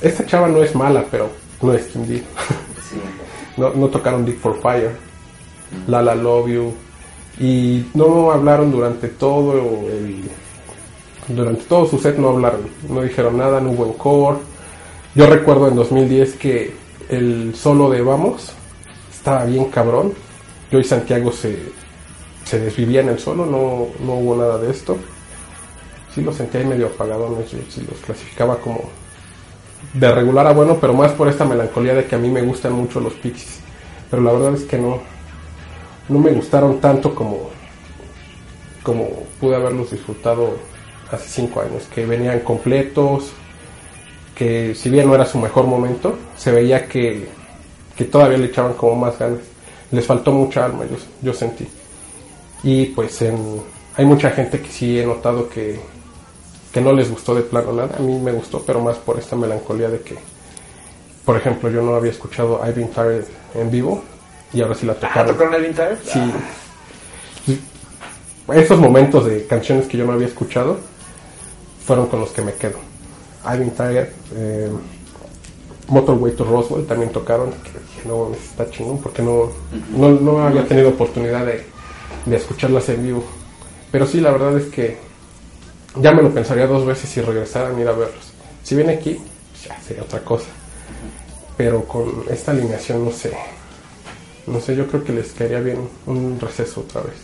Esta chava no es mala, pero no es Kim Deal. Sí. No, no tocaron Dick for Fire, La La Love You, y no hablaron durante todo el. Durante todo su set no hablaron, no dijeron nada, no hubo encore. Yo recuerdo en 2010 que el solo de Vamos estaba bien cabrón. Yo y Santiago se, se desvivían el solo, no, no hubo nada de esto. Sí los sentía medio apagadones, yo sí los clasificaba como de regular a bueno, pero más por esta melancolía de que a mí me gustan mucho los Pixies. Pero la verdad es que no, no me gustaron tanto como, como pude haberlos disfrutado hace cinco años, que venían completos, que si bien no era su mejor momento, se veía que, que todavía le echaban como más ganas. Les faltó mucha alma, yo, yo sentí. Y pues hay mucha gente que sí he notado que, que no les gustó de plano nada. A mí me gustó, pero más por esta melancolía de que, por ejemplo, yo no había escuchado I've Been Tired en vivo y ahora sí la Ah, tocaron. ¿tocaron el Vintage? Sí. Sí. Esos momentos de canciones que yo no había escuchado fueron con los que me quedo. I've Been Tired, eh, Motorway to Roswell también tocaron. que dije, no, está chingón porque no, no, no había tenido oportunidad de, de escucharlas en vivo. Pero sí, la verdad es que ya me lo pensaría dos veces si regresaran a ir a verlos. Si viene aquí, ya sería otra cosa. Pero con esta alineación, no sé. No sé, yo creo que les caería bien un receso otra vez.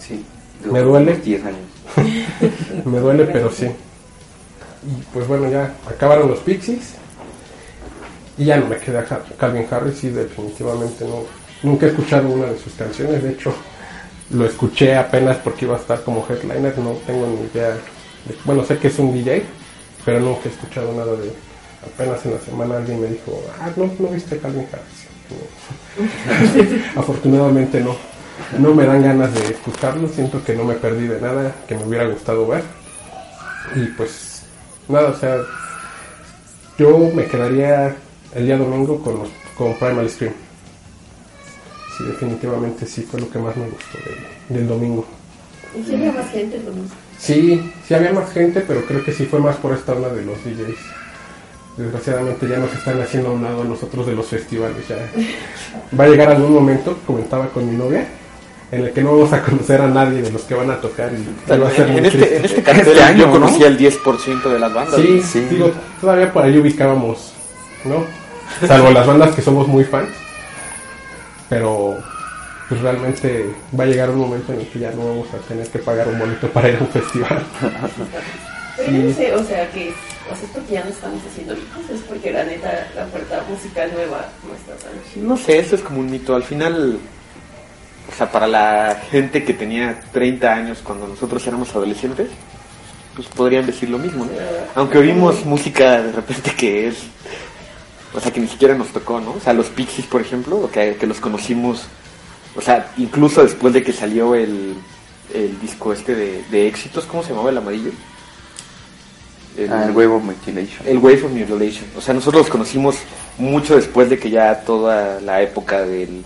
Sí. Me duele. unos 10 años. Me duele, pero sí. Y pues bueno, ya acabaron los Pixies. Y ya no me queda Cal- Calvin Harris y definitivamente no. Nunca he escuchado una de sus canciones. De hecho, lo escuché apenas porque iba a estar como headliner. No tengo ni idea. Bueno, sé que es un DJ, pero nunca he escuchado nada de él. Apenas en la semana alguien me dijo, ah, no, no viste Calvin Harris. Afortunadamente no. No me dan ganas de escucharlo, siento que no me perdí de nada que me hubiera gustado ver. Y pues nada, o sea, yo me quedaría el día domingo con, los, con Primal Scream. Sí, definitivamente sí fue lo que más me gustó del domingo. ¿Y si había más gente domingo? Sí, sí había más gente, pero creo que sí fue más por esta onda de los DJs. Desgraciadamente ya nos están haciendo a un lado a nosotros de los festivales. Ya va a llegar algún momento, comentaba con mi novia, en el que no vamos a conocer a nadie de los que van a tocar y va a ser muy En este, triste. en este cartel Este año, yo ¿no? conocía el 10% de las bandas. Sí, Sí. digo, todavía por ahí ubicábamos, ¿no? Salvo las bandas que somos muy fans. Pero pues realmente va a llegar un momento en el que ya no vamos a tener que pagar un boleto para ir a un festival. Pero Sí. no sé, o sea, que o sea, es porque ya no estamos haciendo hijos, es porque la neta, la oferta musical nueva no está tan chida. No sé, eso es como un mito. Al final, o sea, para la gente que tenía 30 años cuando nosotros éramos adolescentes, pues podrían decir lo mismo, ¿no? Aunque oímos música de repente que es, o sea, que ni siquiera nos tocó, ¿no? O sea, los Pixies, por ejemplo, o que, que los conocimos, o sea, incluso después de que salió el, el disco este de, de éxitos, ¿cómo se llamaba el amarillo? El- Ah, el huevo mutilation. el Wave of Mutilation. O sea, nosotros los conocimos mucho después de que ya toda la época del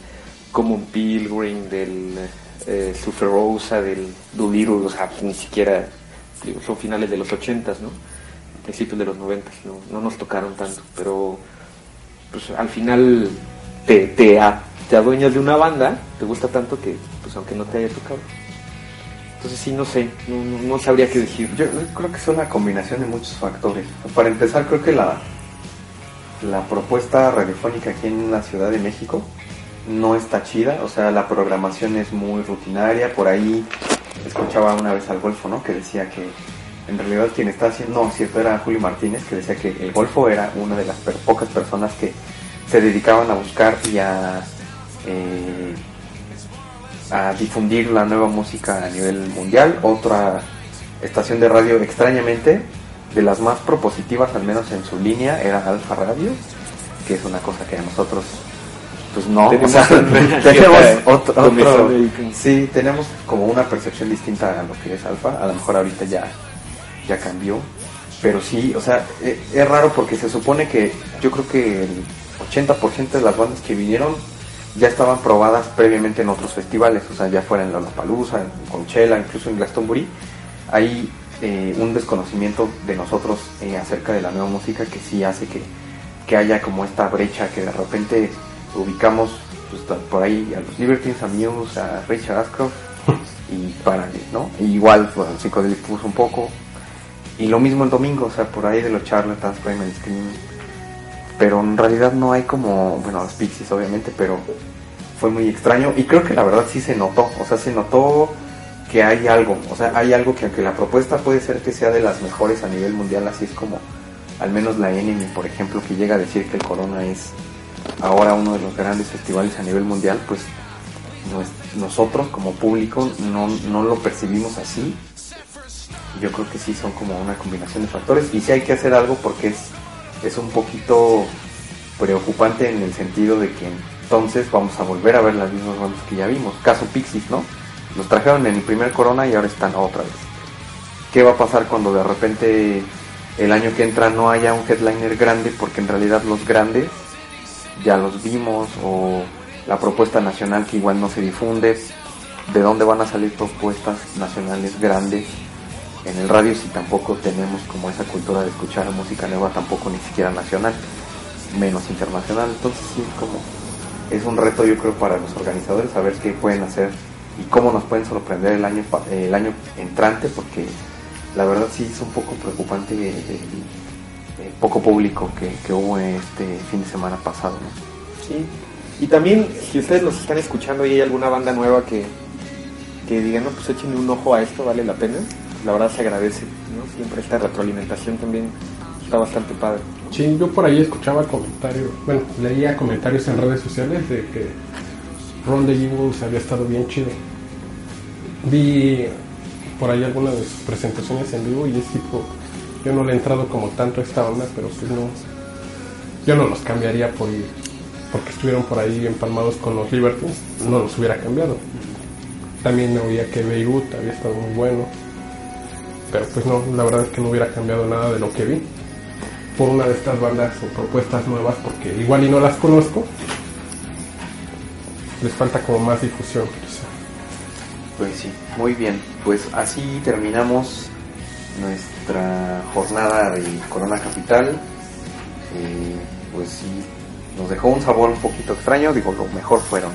Common Pilgrim, del eh, Rosa, del Doolittle, o sea, ni siquiera, digo, son finales de los 80s, ¿no? Principios de los 90s, no, no nos tocaron tanto, pero pues al final te, te, te adueñas de una banda, te gusta tanto que, pues aunque no te haya tocado. Entonces sí, no sé, no, no- sabría qué decir. Yo creo que es una combinación de muchos factores. Para empezar, creo que la, la propuesta radiofónica aquí en la Ciudad de México no está chida. O sea, la programación es muy rutinaria. Por ahí escuchaba una vez al Golfo, ¿no? Que decía que en realidad quien está haciendo, no, cierto, era Julio Martínez, que decía que el Golfo era una de las pocas personas que se dedicaban a buscar y a... eh, a difundir la nueva música a nivel mundial. Otra estación de radio extrañamente de las más propositivas, al menos en su línea, era Alfa Radio, que es una cosa que a nosotros pues no, Tenemos o sea, una tenemos cierta otro, otro- sí, tenemos como una percepción distinta a lo que es Alfa, a lo mejor ahorita ya, ya cambió, pero sí, o sea, e- es raro porque se supone que yo creo que el 80% de las bandas que vinieron ya estaban probadas previamente en otros festivales, o sea, ya fuera en Lollapalooza, en Coachella, incluso en Glastonbury, hay eh, un desconocimiento de nosotros eh, acerca de la nueva música que sí hace que, que haya como esta brecha que de repente ubicamos pues, por ahí a los Libertines, a Muse, a Richard Ashcroft y párale, ¿no? Y igual pues, al Psychedelic Fuzz un poco y lo mismo el domingo, o sea, por ahí de los Charlatans, Crime and Scream pero en realidad no hay como, bueno, los Pixies obviamente, pero fue muy extraño y creo que la verdad sí se notó, o sea, se notó que hay algo, o sea, hay algo que aunque la propuesta puede ser que sea de las mejores a nivel mundial, así es como al menos la Enemy, por ejemplo, que llega a decir que el Corona es ahora uno de los grandes festivales a nivel mundial, pues nos- nosotros como público no, no lo percibimos así. Yo creo que sí son como una combinación de factores y sí hay que hacer algo porque es, es un poquito preocupante en el sentido de que entonces vamos a volver a ver las mismas bandas que ya vimos. Caso Pixies, ¿no? Los trajeron en el primer Corona y ahora están otra vez. ¿Qué va a pasar cuando de repente el año que entra no haya un headliner grande? Porque en realidad los grandes ya los vimos o la propuesta nacional que igual no se difunde. ¿De dónde van a salir propuestas nacionales grandes en el radio si tampoco tenemos como esa cultura de escuchar música nueva tampoco ni siquiera nacional, menos internacional? Entonces sí, como es un reto yo creo para los organizadores saber qué pueden hacer y cómo nos pueden sorprender el año el año entrante porque la verdad sí es un poco preocupante el poco público que, que hubo este fin de semana pasado ¿no? Sí. Y también, si ustedes nos están escuchando y hay alguna banda nueva que, que digan, no, pues échenle un ojo a esto, vale la pena. La verdad se agradece, ¿no? Siempre esta retroalimentación también está bastante padre. Sí, yo por ahí escuchaba comentarios, bueno, leía comentarios en redes sociales de que Ron de Jingles había estado bien chido. Vi por ahí algunas de sus presentaciones en vivo y es tipo, yo no le he entrado como tanto a esta onda, pero pues no, yo no los cambiaría por porque estuvieron por ahí empalmados con los Libertines, no los hubiera cambiado. También oía que Beirut había estado muy bueno, pero pues no, la verdad es que no hubiera cambiado nada de lo que vi por una de estas bandas o propuestas nuevas porque igual y no las conozco les falta como más difusión quizá. Pues sí, muy bien. Pues así terminamos nuestra jornada de Corona Capital. Eh, pues sí, nos dejó un sabor un poquito extraño. Digo, lo mejor fueron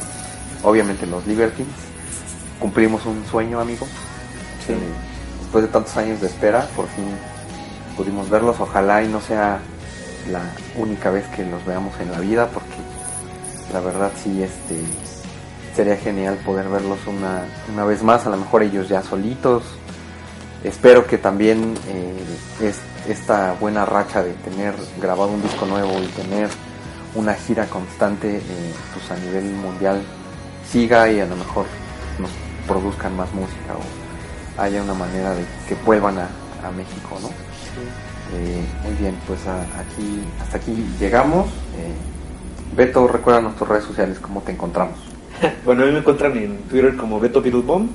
obviamente los Libertines. Cumplimos un sueño, amigo. Eh, después de tantos años de espera, por fin pudimos verlos. Ojalá y no sea la única vez que los veamos en la vida, porque la verdad sí, este sería genial poder verlos una, una vez más, a lo mejor ellos ya solitos. Espero que también eh, es, esta buena racha de tener grabado un disco nuevo y tener una gira constante eh, pues a nivel mundial siga y a lo mejor nos produzcan más música o haya una manera de que vuelvan a, a México, ¿no? Eh, muy bien, pues a- aquí hasta aquí llegamos. Eh, Beto, recuerda nuestras redes sociales, cómo te encontramos. Bueno, a mí me encuentran en Twitter como Beto Beatlebomb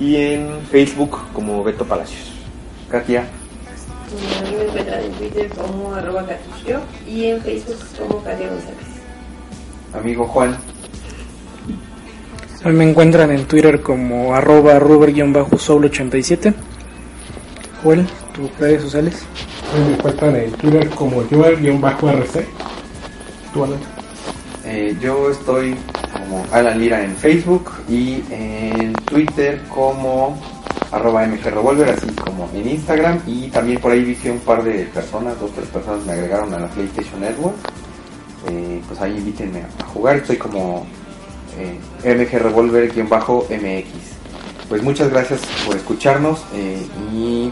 y en Facebook como Beto Palacios. Katia, A mí me encuentran en Twitter como arroba catillo y en Facebook como Katia González. amigo Juan, A mí me encuentran en Twitter como arroba ruber-soul87. Joel, tus redes sociales. Me encuentran en Twitter como Joel-RC. ¿Tú, Alan? eh, yo estoy como Alan Lira en Facebook y en Twitter como arroba así como en Instagram y también por ahí vi que un par de personas, dos tres personas me agregaron a la PlayStation Network. Eh, pues ahí invítenme a jugar, estoy como eh, mgrevolver-mx. Pues muchas gracias por escucharnos eh, y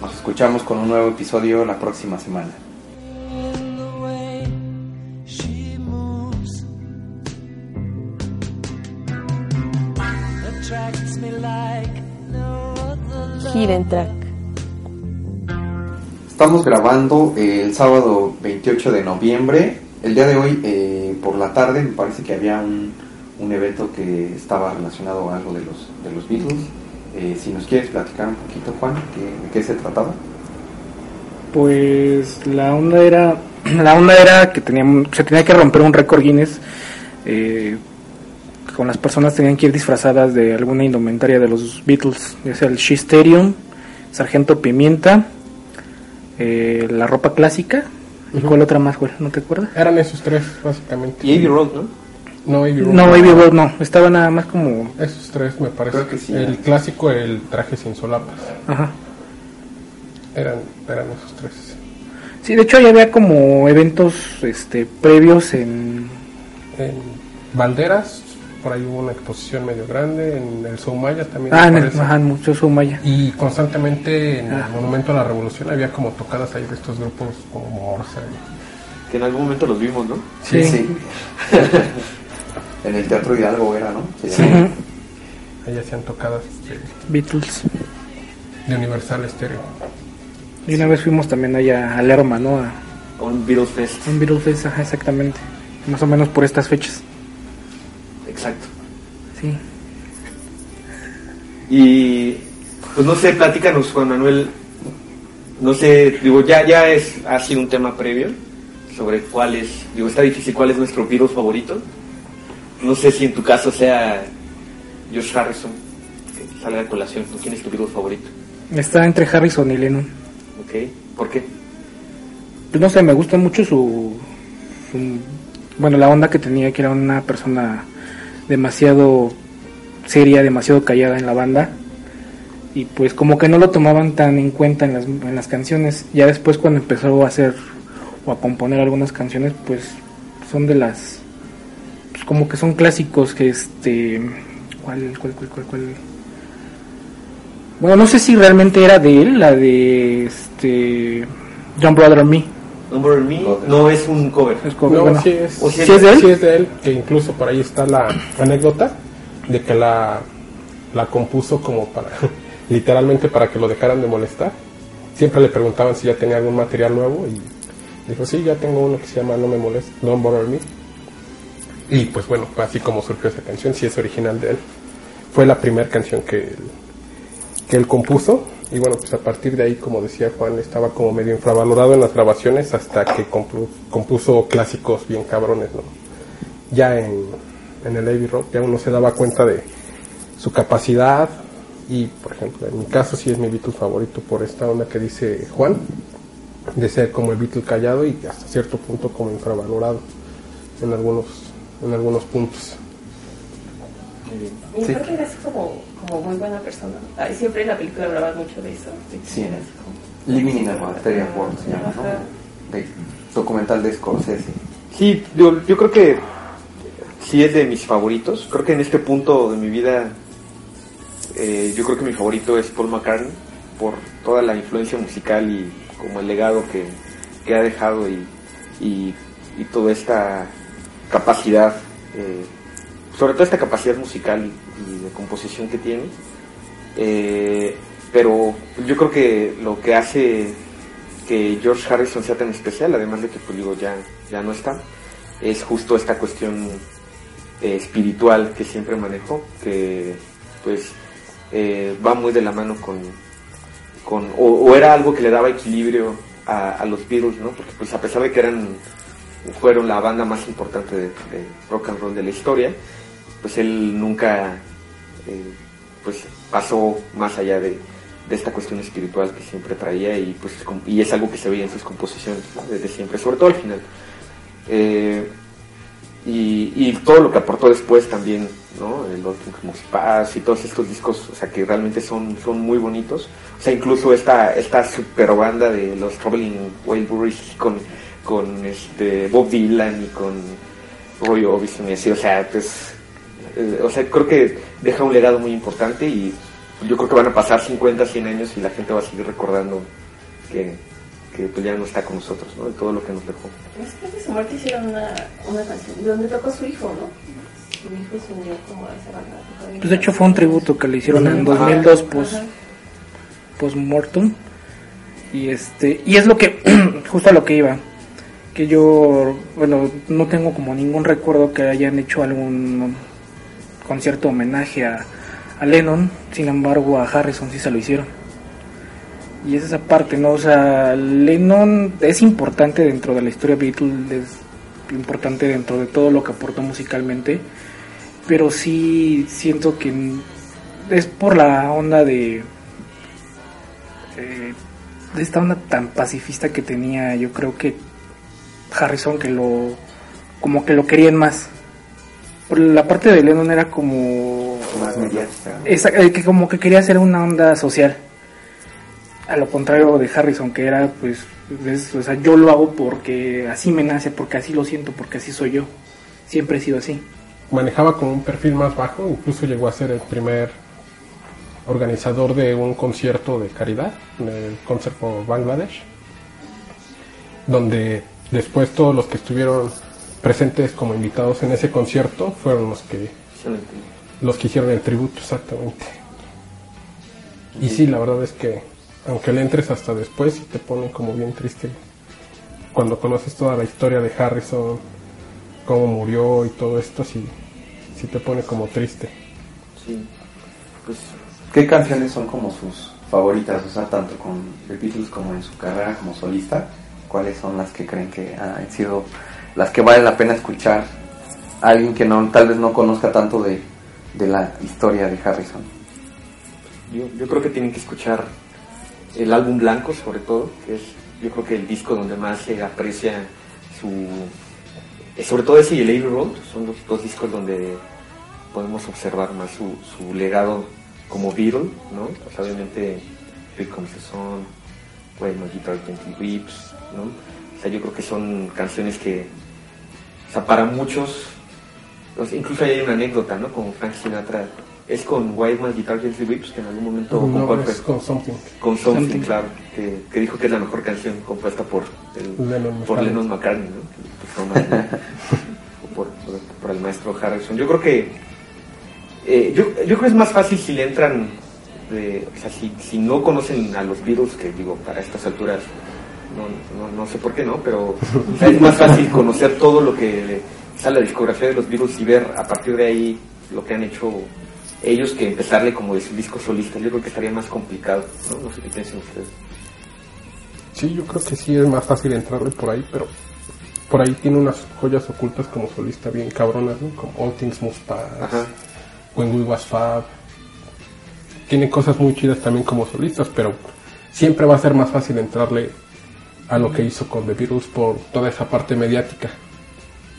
nos escuchamos con un nuevo episodio la próxima semana. Hidden Track. Estamos grabando el sábado 28 de noviembre. El día de hoy, eh, por la tarde, me parece que había un, un evento que estaba relacionado a algo de los, de los Beatles. Eh, si nos quieres platicar un poquito, Juan, ¿qué- ¿de qué se trataba? Pues la onda era la onda era que teníamos, se tenía que romper un récord Guinness eh, con las personas tenían que ir disfrazadas de alguna indumentaria de los Beatles, ya sea el Shisterium, Sargento Pimienta, eh, la ropa clásica y cuál otra más, güey, ¿no te acuerdas? Eran esos tres, básicamente. Y Abbey Road, ¿no? No, Road. No, Baby Road no, estaba nada más como Esos tres, me parece. Creo que sí. El clásico, el traje sin solapas. ajá. Eran, eran esos tres. Sí, de hecho ya había como eventos este previos en En Banderas, por ahí hubo una exposición medio grande. En el Soumaya también. ah, me en el, parece. ajá, en Museo Sumaya. Y constantemente en Ah. el Monumento a la Revolución había como tocadas ahí de estos grupos como Morsa. y- Que en algún momento los vimos, ¿no? Sí. en el Teatro Hidalgo era, ¿no? Llama. Ahí hacían tocadas de, Beatles. de Universal Stereo. Y una vez fuimos también allá a Lerma, ¿no? A Un Beatles Fest. un Beatles Fest, ajá, exactamente. Más o menos por estas fechas. Exacto. Sí. Y pues no sé, platícanos Juan Manuel, no sé, digo, ya, ya es, ha sido un tema previo sobre cuál es, digo, está difícil cuál es nuestro Beatles favorito. No sé si en tu caso sea George Harrison, que salga a colación. ¿quién es tu Beatles favorito? Está entre Harrison y Lennon. ¿Ok? ¿Por qué? Pues no sé, me gusta mucho su, su- Bueno, la onda que tenía, que era una persona demasiado seria, demasiado callada en la banda. Y pues como que no lo tomaban tan en cuenta en las, en las canciones. Ya después cuando empezó a hacer o a componer algunas canciones, pues son de las... Como que son clásicos que este... ¿Cuál, cuál, cuál, cuál, cuál? Bueno, no sé si realmente era de él, la de este... John Brother and Me. Number Me no es un cover. Es como- No, bueno, sí es, ¿O ¿sí es de él? sí es de él, que incluso por ahí está la anécdota de que la, la compuso como para, literalmente para que lo dejaran de molestar. Siempre le preguntaban si ya tenía algún material nuevo y dijo, sí, ya tengo uno que se llama No me molesta, Don't Bother Me. Y pues bueno, así como surgió esa canción, sí es original de él. Fue la primera canción que él, que él compuso y bueno, pues a partir de ahí, como decía Juan, estaba como medio infravalorado en las grabaciones hasta que compu- compuso clásicos bien cabrones, ¿no? Ya en, en el Abbey Rock ya uno se daba cuenta de su capacidad y, por ejemplo, en mi caso sí es mi Beatle favorito por esta onda que dice Juan, de ser como el Beatle callado y hasta cierto punto como infravalorado en algunos, en algunos puntos. Y Sí. creo que era así como, como muy buena persona. Ay, siempre en la película hablabas mucho de eso. de Sí. era así como- Living in a Bacteria World se llama. ¿no? De- documental de Scorsese. Sí, yo, yo creo que sí es de mis favoritos. Creo que en este punto de mi vida, eh, yo creo que mi favorito es Paul McCartney por toda la influencia musical y como el legado que, que ha dejado y, y, y toda esta capacidad, eh, sobre todo esta capacidad musical y, de composición que tiene. Eh, pero yo creo que lo que hace que George Harrison sea tan especial, además de que pues digo ya, ya no está, es justo esta cuestión eh, espiritual que siempre manejó, que pues eh, va muy de la mano con, con o, o era algo que le daba equilibrio a, a los Beatles, ¿no? Porque pues a pesar de que eran fueron la banda más importante de, rock and roll de la historia, pues él nunca eh, pues pasó más allá de, esta cuestión espiritual que siempre traía y pues y es algo que se veía en sus composiciones desde siempre, sobre todo al final. Eh, y, todo lo que aportó después también, ¿no? El Ultimate Pass y todos estos discos, o sea, que realmente son, son muy bonitos. O sea, incluso esta, esta super banda de los Traveling Wilburys con, con este Bob Dylan y con Roy Orbison y así, o sea, pues, eh, o sea, creo que deja un legado muy importante y yo creo que van a pasar 50, 100 años y la gente va a seguir recordando que, que pues ya no está con nosotros, ¿no? De todo lo que nos dejó. Después de su muerte hicieron una, una canción donde tocó su hijo, ¿no? mi hijo se unió como a esa banda. Pues de hecho fue un tributo que le hicieron en 2002 post, Ajá. post-mortem. Y este y es lo que justo a lo que iba. Que yo, bueno, no tengo como ningún recuerdo que hayan hecho algún concierto homenaje a, Lennon, sin embargo a Harrison sí se lo hicieron. Y es esa parte, ¿no? O sea, Lennon es importante dentro de la historia Beatles, es importante dentro de todo lo que aportó musicalmente, pero sí siento que es por la onda de eh, de esta onda tan pacifista que tenía yo creo que Harrison que lo como que lo querían más por la parte de Lennon era como Más mediática. ¿no? esa- eh, que como que quería hacer una onda social a lo contrario de Harrison que era pues es- o sea yo lo hago porque así me nace porque así lo siento porque así soy yo siempre he sido así manejaba como un perfil más bajo, incluso llegó a ser el primer organizador de un concierto de caridad, el Concert for Bangladesh, donde después todos los que estuvieron presentes como invitados en ese concierto fueron los que los que hicieron el tributo exactamente. Y sí, la verdad es que aunque le entres hasta después, sí te pone como bien triste cuando conoces toda la historia de Harrison, cómo murió y todo esto, sí, sí te pone como triste. Sí. Pues ¿Qué canciones son como sus favoritas? O sea, tanto con The Beatles como en su carrera como solista. ¿Cuáles son las que creen que han sido las que vale la pena escuchar alguien que no, tal vez no conozca tanto de, la historia de Harrison? yo, creo que tienen que escuchar el álbum blanco sobre todo, que es yo creo que el disco donde más se aprecia su... Sobre todo ese y el Abbey Road son los dos discos donde podemos observar más su, legado como Beatle, ¿no? O sea, obviamente Here Comes the Sun, Guitar Gently Weeps, ¿no? O sea, yo creo que son canciones que, o sea, para muchos, incluso hay una anécdota, ¿no? Con Frank Sinatra, es con My Guitar Gently Weeps, que en algún momento ¿con No, fue? es con Something. con Something, Something. claro, que, que dijo que es la mejor canción compuesta por, el, Lennon por McCartney. Lennon McCartney, ¿no? Pues, o por, por- por el maestro Harrison. Yo creo que eh, yo, yo creo que es más fácil si le entran, de- o sea, si, si no conocen a los Beatles, que digo, para estas alturas, no, no, no sé por qué no, pero es más fácil conocer todo lo que está la discografía de los Beatles y ver a partir de ahí lo que han hecho ellos que empezarle como de su disco solista. Yo creo que estaría más complicado, ¿no? No sé qué piensan ustedes. Sí, yo creo que sí es más fácil entrarle por ahí, pero por ahí tiene unas joyas ocultas como solista bien cabronas, ¿no? Como All Things Must Pass, Ajá. When We Was Fab. Tiene cosas muy chidas también como solistas, pero siempre va a ser más fácil entrarle a lo que hizo con The Beatles por toda esa parte mediática.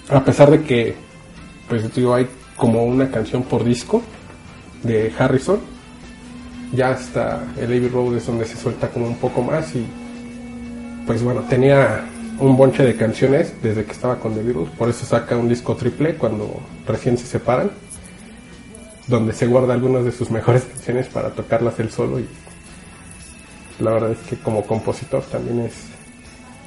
A pesar de que, pues digo, hay como una canción por disco de Harrison, ya hasta el Abbey Road es donde se suelta como un poco más y pues bueno, tenía un bonche de canciones desde que estaba con The Beatles, por eso saca un disco triple cuando recién se separan, donde se guarda algunas de sus mejores canciones para tocarlas él solo y la verdad es que como compositor también es,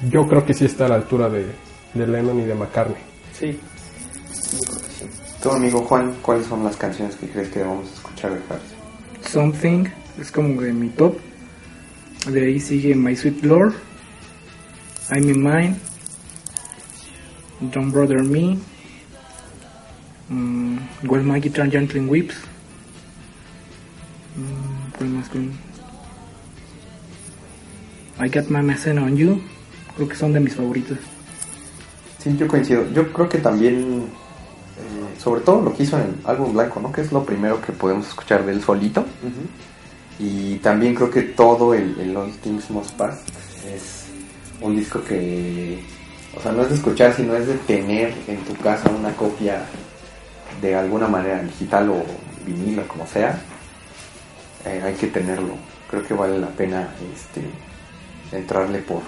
yo creo que sí está a la altura de, de Lennon y de McCartney. Sí. Tu amigo Juan, ¿cuáles son las canciones que crees que debemos escuchar de Harrison? Something es como de mi top. De ahí sigue My Sweet Lord, I'm in Mine, Don't Bother Me, mm, Well My Guitar Gently Weeps. Mm, ¿Cuál más? ¿Cuál? I Got My Message on You. Creo que son de mis favoritos. Sí, yo coincido. Yo creo que también, eh, sobre todo lo que hizo en el álbum blanco, ¿no? Que es lo primero que podemos escuchar de él solito. Y también creo que todo el, el All Things Must Pass es un disco que, o sea, no es de escuchar, sino es de tener en tu casa una copia de alguna manera digital o vinilo, como sea. Eh, hay que tenerlo. Creo que vale la pena este, entrarle por,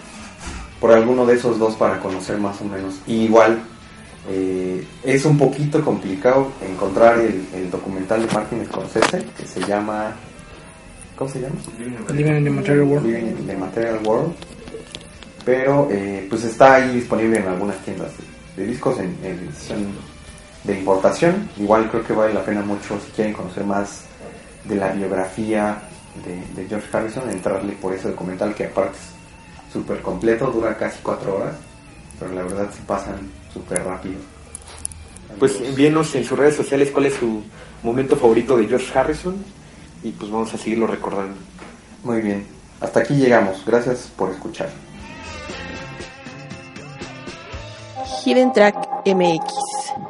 por alguno de esos dos para conocer más o menos. Y igual eh, es un poquito complicado encontrar el, el documental de Martin Scorsese que se llama ¿cómo se llama? Living in the Material World. Living in the Material World pero eh, pues está ahí disponible en algunas tiendas de, discos en, en edición de importación. Igual creo que vale la pena mucho si quieren conocer más de la biografía de, de George Harrison, entrarle por ese documental que aparte es súper completo, dura casi cuatro horas, pero la verdad se pasan súper rápido. Pues envíenos en sus redes sociales cuál es su momento favorito de George Harrison y pues vamos a seguirlo recordando. Muy bien, hasta aquí llegamos. Gracias por escuchar. Hidden Track MX.